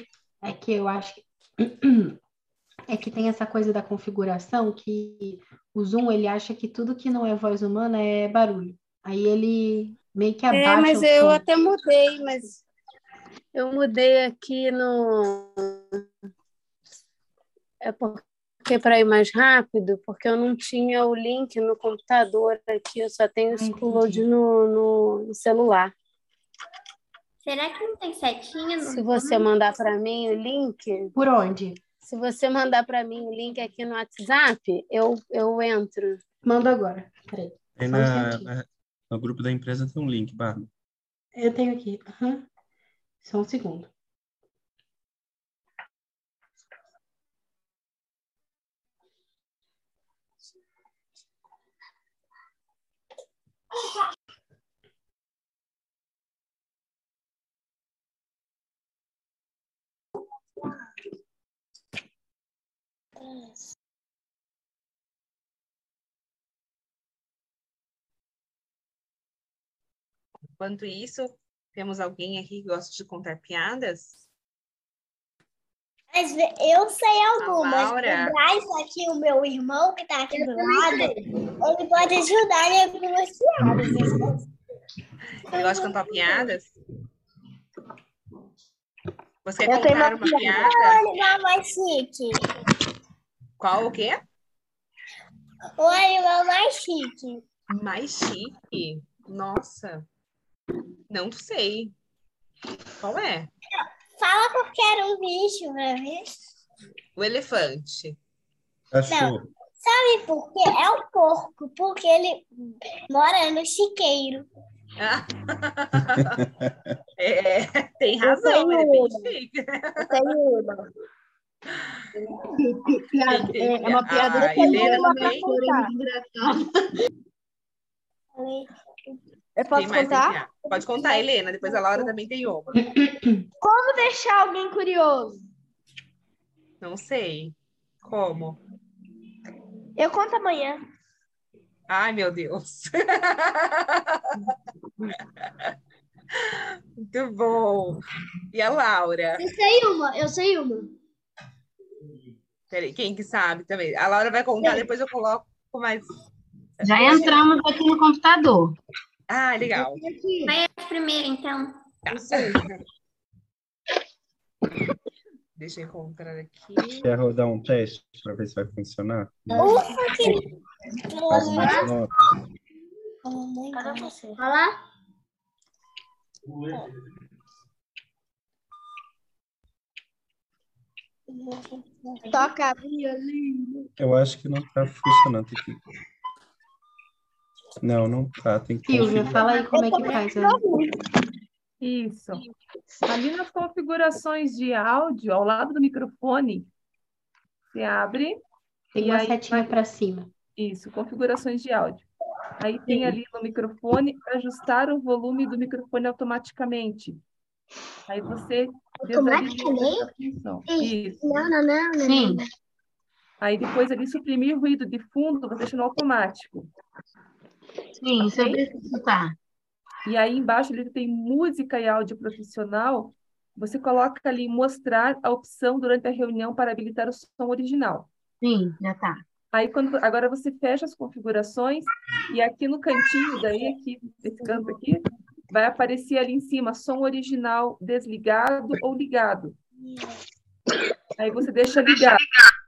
O: É que eu acho que é que tem essa coisa da configuração que o Zoom ele acha que tudo que não é voz humana é barulho. Aí ele meio que abaixa
U: É, mas
O: o
U: eu
O: som.
U: até mudei, mas eu mudei aqui no. É porque para ir mais rápido, porque eu não tinha o link no computador aqui, eu só tenho o upload no, no, no celular.
L: Será que não tem setinha? no
U: Se você mandar para mim o link.
O: Por onde?
U: Se você mandar para mim o link aqui no WhatsApp, eu, eu entro.
O: Manda agora. Peraí. Um
Q: na, na- no grupo da empresa tem um link, Bárbara.
O: Eu tenho aqui. Aham. Só um segundo.
A: Enquanto isso, temos alguém aqui que gosta de contar piadas?
J: Eu sei algumas. O aqui, o meu irmão que está aqui do lado, ele pode ajudar em algumas piadas.
A: Gosta de contar piadas? Você quer
J: eu
A: contar
J: uma piada?
A: piada?
J: Olha, mais chique.
A: Qual o quê?
J: O animal mais chique.
A: Mais chique? Nossa. Não sei. Qual é?
J: Fala qualquer um bicho pra ver.
A: O elefante.
Q: Cachorro.
J: Sabe por quê? É o porco, porque ele mora no chiqueiro.
A: É, tem razão, ele é bem chique.
E: Eu tenho uma.
O: Piada- é, é uma piada
A: Ah, Helena
O: uma
A: também?
E: Eu posso contar?
A: Pode contar, Helena. Depois a Laura também tem uma.
E: Como deixar alguém curioso?
A: Não sei. Como?
E: Eu conto amanhã.
A: Ai, meu Deus. Muito bom. E a Laura?
B: Eu sei uma, eu sei uma.
A: Peraí, quem que sabe também? A Laura vai contar, depois eu coloco mais.
U: Já entramos aqui no computador.
A: Ah, legal.
L: Vai a primeira, então.
A: Tá. Deixa eu encontrar aqui.
Q: Quer rodar um teste para ver se vai funcionar?
J: Ufa, que...
Q: Algumas notas.
J: Cadê você?
B: Olha lá.
E: Toca violino.
Q: Eu acho que não está funcionando aqui. Não, não tá. Tem que
O: Silvia,
Q: configurar.
O: fala aí como é que faz. né?
S: Isso. Ali nas configurações de áudio, ao lado do microfone, você abre.
O: Tem uma
S: aí
O: setinha
S: vai-
O: para cima.
S: Isso, configurações de áudio. Aí tem ali no microfone, ajustar o volume do microfone automaticamente. Aí você
B: Automaticamente?
S: Isso.
B: Não, não, não, não.
S: Sim. Aí depois ali suprimir ruído de fundo, você deixa no automático.
U: Sim, isso eu
S: Ok?
U: preciso escutar.
S: E aí embaixo ele tem música e áudio profissional. Você coloca ali mostrar a opção durante a reunião para habilitar o som original.
U: Sim, já tá.
S: Aí quando agora você fecha as configurações e aqui no cantinho daí aqui esse canto aqui vai aparecer ali em cima som original desligado ou ligado. Aí você deixa ligado.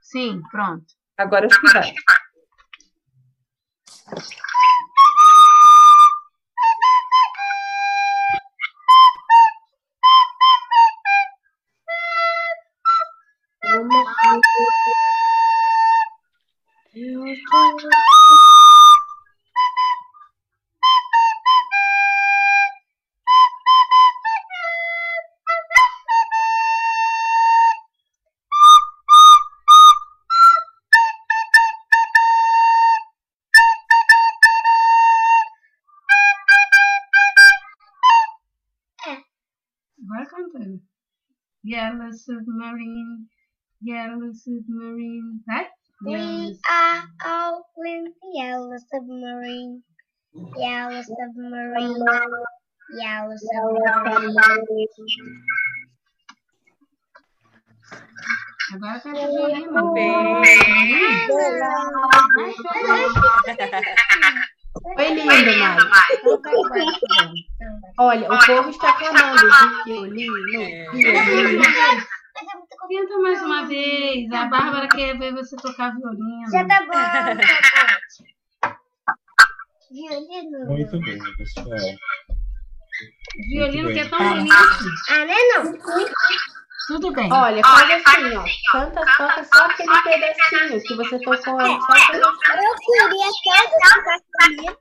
U: Sim, pronto.
S: Agora acho que vai.
U: Submarine, yellow submarine. Vai? Yellow
J: We are all in the yellow submarine. Yellow submarine. Yellow submarine.
U: Agora violino.
O: Foi lindo, Mari. Olha, o povo está clamando. Violino, violino.
U: Tenta mais uma vez. A Bárbara quer ver você tocar violino.
J: Já tá bom. Tá violino.
Q: Muito bem, pessoal.
U: Violino que é tão bonito.
J: Ah, né, não?
U: Tudo bem.
O: Olha, faz assim, ó. Canta, toca só aquele pedacinho que você tocou antes. Só aquele...
J: Eu queria tanto tocar comigo.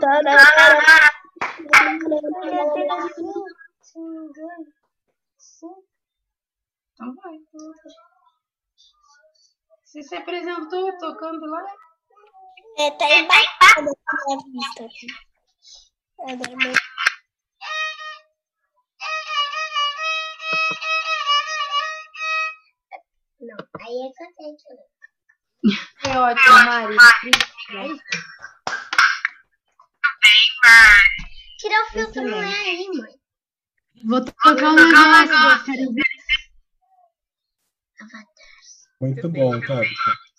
U: Tada! Se apresentou tocando lá?
J: É, tá embaixo da minha vista. É, minha- Não, aí é contente.
O: É ótimo, Mari.
J: Tira o filtro, não é aí, mãe.
U: Vou tocar um negócio, quero ver.
Q: Muito bom, Tabita.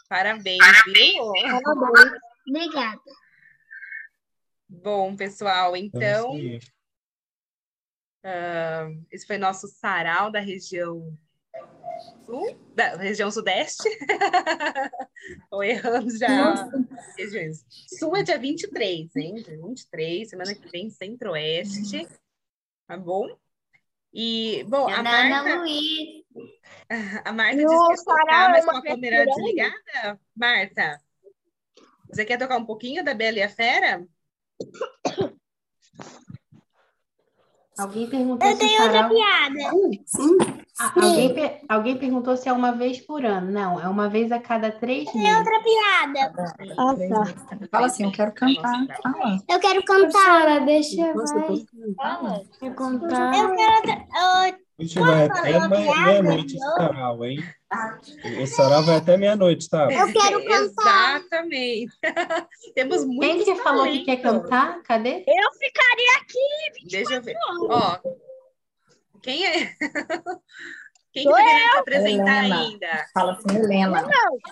A: Parabéns, viu?
J: Obrigada.
A: Bom, pessoal, então, ah, esse foi nosso sarau da região sul, da região sudeste. Ou errando já regiões. Sul é dia 23, hein? Dia 23, semana que vem, centro-oeste. Tá bom? E, bom, a
L: Ana Ana
A: Marta,
L: Luiz.
A: A Marta disse que tocar,
J: é
A: mas com
J: uma
A: a câmera
J: vez por ano?
A: desligada. Marta, você quer tocar um pouquinho da Bela e a Fera?
O: Alguém perguntou
J: Eu
O: se
J: tenho outra
O: sarau...
J: piada.
O: Ah, alguém, per- alguém perguntou se é uma vez por ano. Não, é uma vez a cada três
J: Tem
O: meses.
J: outra piada.
T: Ah, tá. Fala assim, eu quero cantar. Fala.
J: Eu quero cantar.
F: Professora, deixa
T: pode
J: Fala.
F: Eu contar.
J: Eu
Q: gente vai até meia-noite esse sarau, hein? Esse sarau vai até meia-noite, tá?
J: Eu quero cantar.
A: Exatamente. Temos
O: Quem
A: muitos
O: que falou que quer cantar? Cadê?
J: Eu ficaria aqui.
A: Deixa eu ver.
J: 24
A: Ó, quem é? Quem que tá se apresentar
T: Helena.
A: ainda?
T: Fala assim, Helena.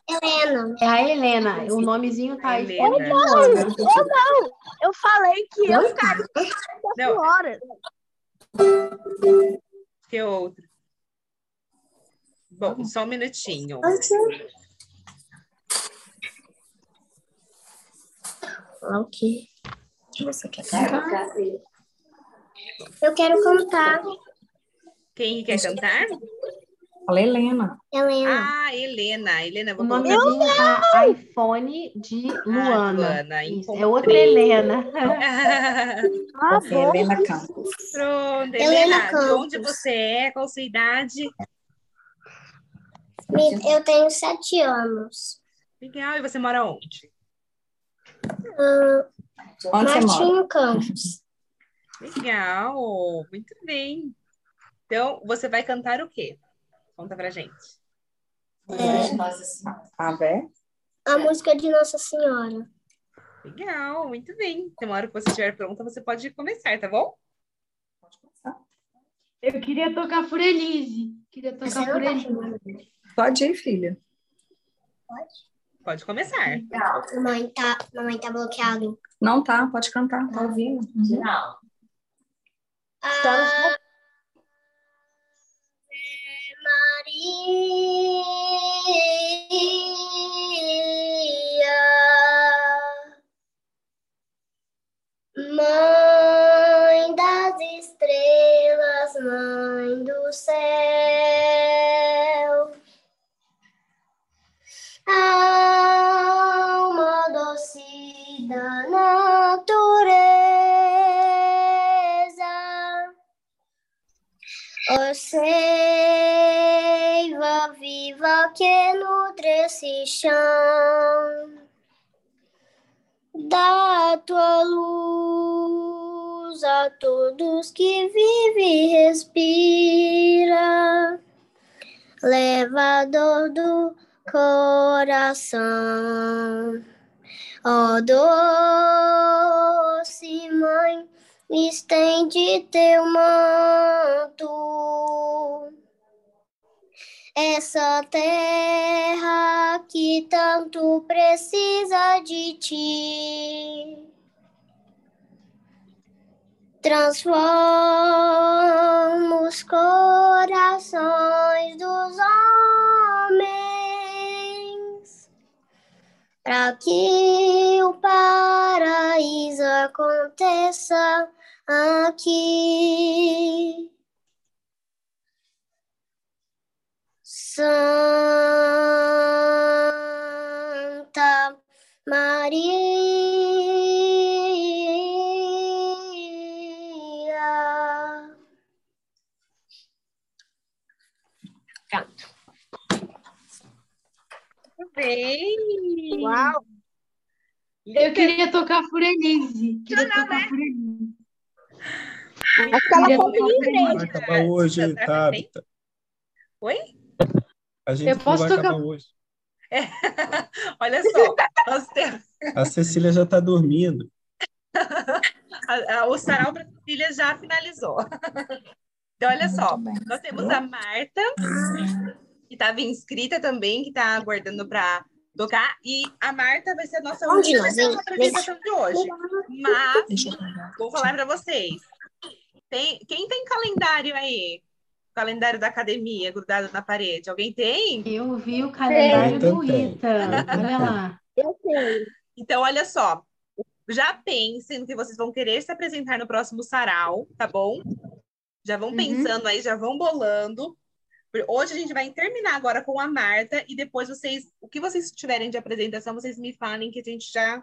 J: Helena.
O: É a Helena. O nomezinho tá aí. De hora.
J: Eu não. Eu falei que eu ficaria aqui
A: Não.
J: horas.
A: Que outro? Bom, só um minutinho.
J: O?
T: O que você quer cantar?
J: Eu quero cantar.
A: Quem quer cantar?
T: Fala, Helena.
J: Helena.
A: Ah, Helena. Helena,
O: O
A: vou colocar.
O: nomezinho tá iPhone de
A: Ah,
O: Luana.
A: Luana,
O: Isso, é outra Helena.
J: Ah,
T: Você é Helena Campos.
A: Pronto,
J: Helena Campos.
A: onde você é? Qual a sua idade?
J: Eu tenho sete anos.
A: Legal, e você mora onde?
J: Ah,
T: Onde?
J: Martinho Campos.
A: Legal, muito bem. Então, você vai cantar o quê? Conta pra gente.
T: A Vé?
J: A música de Nossa Senhora.
A: Legal, muito bem. Então, na hora que você estiver pronta, você pode começar, tá bom?
C: Eu queria tocar por Elise. Queria tocar
J: não
C: por
J: tá
C: Elise.
J: filmando?
T: Pode ir, filha.
A: Pode começar.
J: Mamãe tá, mamãe tá bloqueado.
T: Não tá, pode cantar, tá ouvindo. Uhum.
J: Ave Maria, céu, alma doce da natureza. Ó seiva viva que nutre esse chão, dá tua luz a todos que vive e respira, leva a dor do coração. Ó doce mãe, estende teu manto. Essa terra que tanto precisa de ti. Transforma os corações dos homens para que o paraíso aconteça aqui. Santa Maria,
A: bem!
U: Uau!
C: Eu queria tocar Furelise. Queria tocar Furelise.
U: Acho que ela
C: Furelise.
Q: Vai acabar hoje, Tabita.
A: Oi?
Q: A gente
C: Eu
Q: não
C: posso
Q: vai
C: tocar-
Q: acabar hoje.
A: Olha só, nós temos
Q: A Cecília já está dormindo.
A: a- a- o sarau para Cecília já finalizou. Então, olha só, nós temos a Marta, que estava inscrita também, que está aguardando para tocar, e a Marta vai ser a nossa última apresentação de hoje. Mas, vou falar para vocês. Tem, quem tem calendário aí? Calendário da academia grudado na parede. Alguém tem?
O: Eu vi o calendário do. Ita. Olha lá.
U: Eu sei.
A: Então, olha só. Já pensem no que vocês vão querer se apresentar no próximo sarau, tá bom? Já vão pensando aí, já vão bolando. Hoje a gente vai terminar agora com a Marta e depois vocês, o que vocês tiverem de apresentação, vocês me falem que a gente já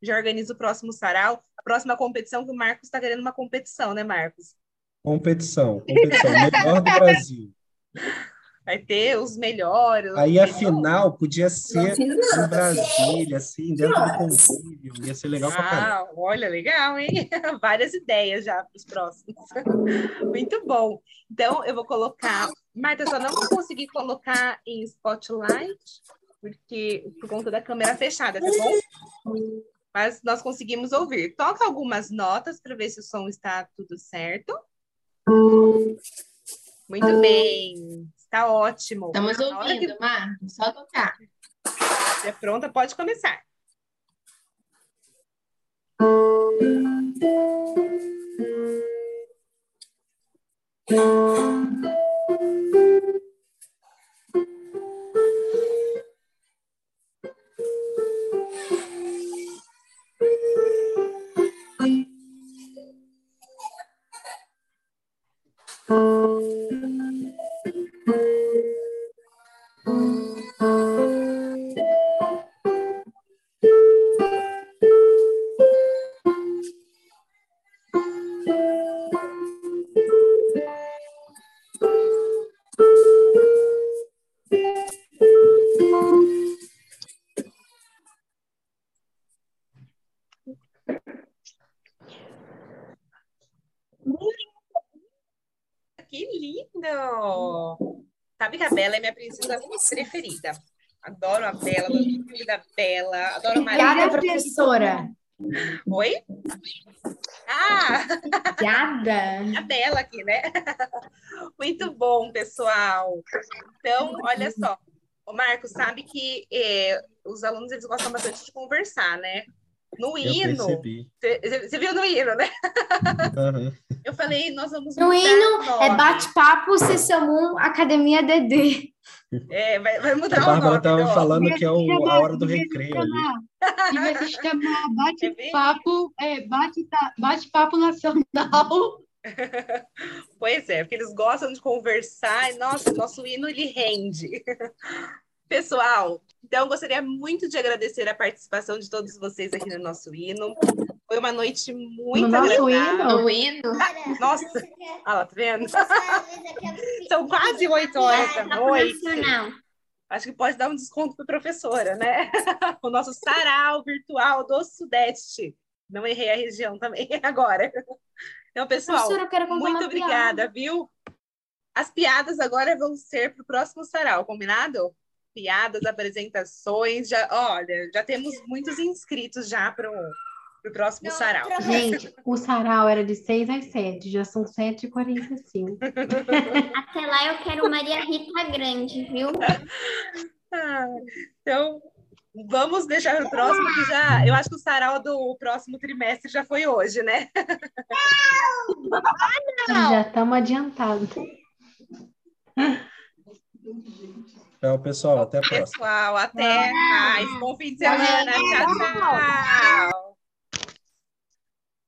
A: já organiza o próximo sarau, a próxima competição que o Marcos está querendo uma competição, né, Marcos?
Q: Competição, competição, melhor do Brasil.
A: Vai ter os melhores.
Q: Aí a final podia ser em. Brasília, assim, dentro do convívio. Ia ser legal pra caramba.
A: Ah, olha, legal, hein? Várias ideias já para os próximos. Muito bom. Então, eu vou colocar. Marta, eu só não vou conseguir colocar em spotlight, porque por conta da câmera fechada, tá bom? Mas nós conseguimos ouvir. Toca algumas notas para ver se o som está tudo certo. Muito bem, está ótimo.
N: Estamos
A: hora que
N: ouvindo, Marcos. Só tocar.
A: estiver pronta, pode começar. Que Bela é minha princesa preferida. Adoro a Bela, adoro o filme da Bela, adoro a
F: Obrigada,
A: Maria.
F: professora.
A: Oi? Ah!
F: Obrigada.
A: A Bela aqui, né? Muito bom, pessoal. Então, olha só. O Marcos sabe que eh, os alunos eles gostam bastante de conversar, né? No
Q: Eu
A: hino, você viu no hino, né?
Q: Aham.
A: Eu falei, nós vamos
F: No hino é bate-papo, sessão 1, Academia DD.
A: É, vai, vai
Q: A
A: mudar o
Q: Bárbara
A: nome.
Q: estava
A: ó.
Q: falando que é o- a hora do recreio ali.
C: Devia se chamar bate-papo, é, bate-ta- bate-papo nacional.
A: Pois é, porque eles gostam de conversar e, nossa, nosso hino ele rende. Pessoal, então eu gostaria muito de agradecer a participação de todos vocês aqui no nosso hino. Foi uma noite muito
O: No nosso
A: agradável.
O: hino?
N: No hino?
A: Nossa, olha lá, tá vendo? São quase oito horas da noite.
L: Nacional.
A: Acho que pode dar um desconto para professora, né? O nosso sarau virtual do Sudeste. Não errei a região também agora. Então, pessoal, muito obrigada,
F: piada.
A: viu? As piadas agora vão ser para o próximo sarau, combinado? Piadas, apresentações, já, olha, já temos muitos inscritos já para o próximo sarau.
O: Gente, o sarau era de 6 às 7, já são 7h45.
L: Até lá eu quero Maria Rita Grande, viu?
A: Ah, então, vamos deixar o próximo, que já. Eu acho que o sarau do próximo trimestre já foi hoje, né?
O: Já estamos adiantados.
Q: Tchau, pessoal. Até a próxima.
A: Pessoal, até mais. Bom fim de semana. Tchau, tchau.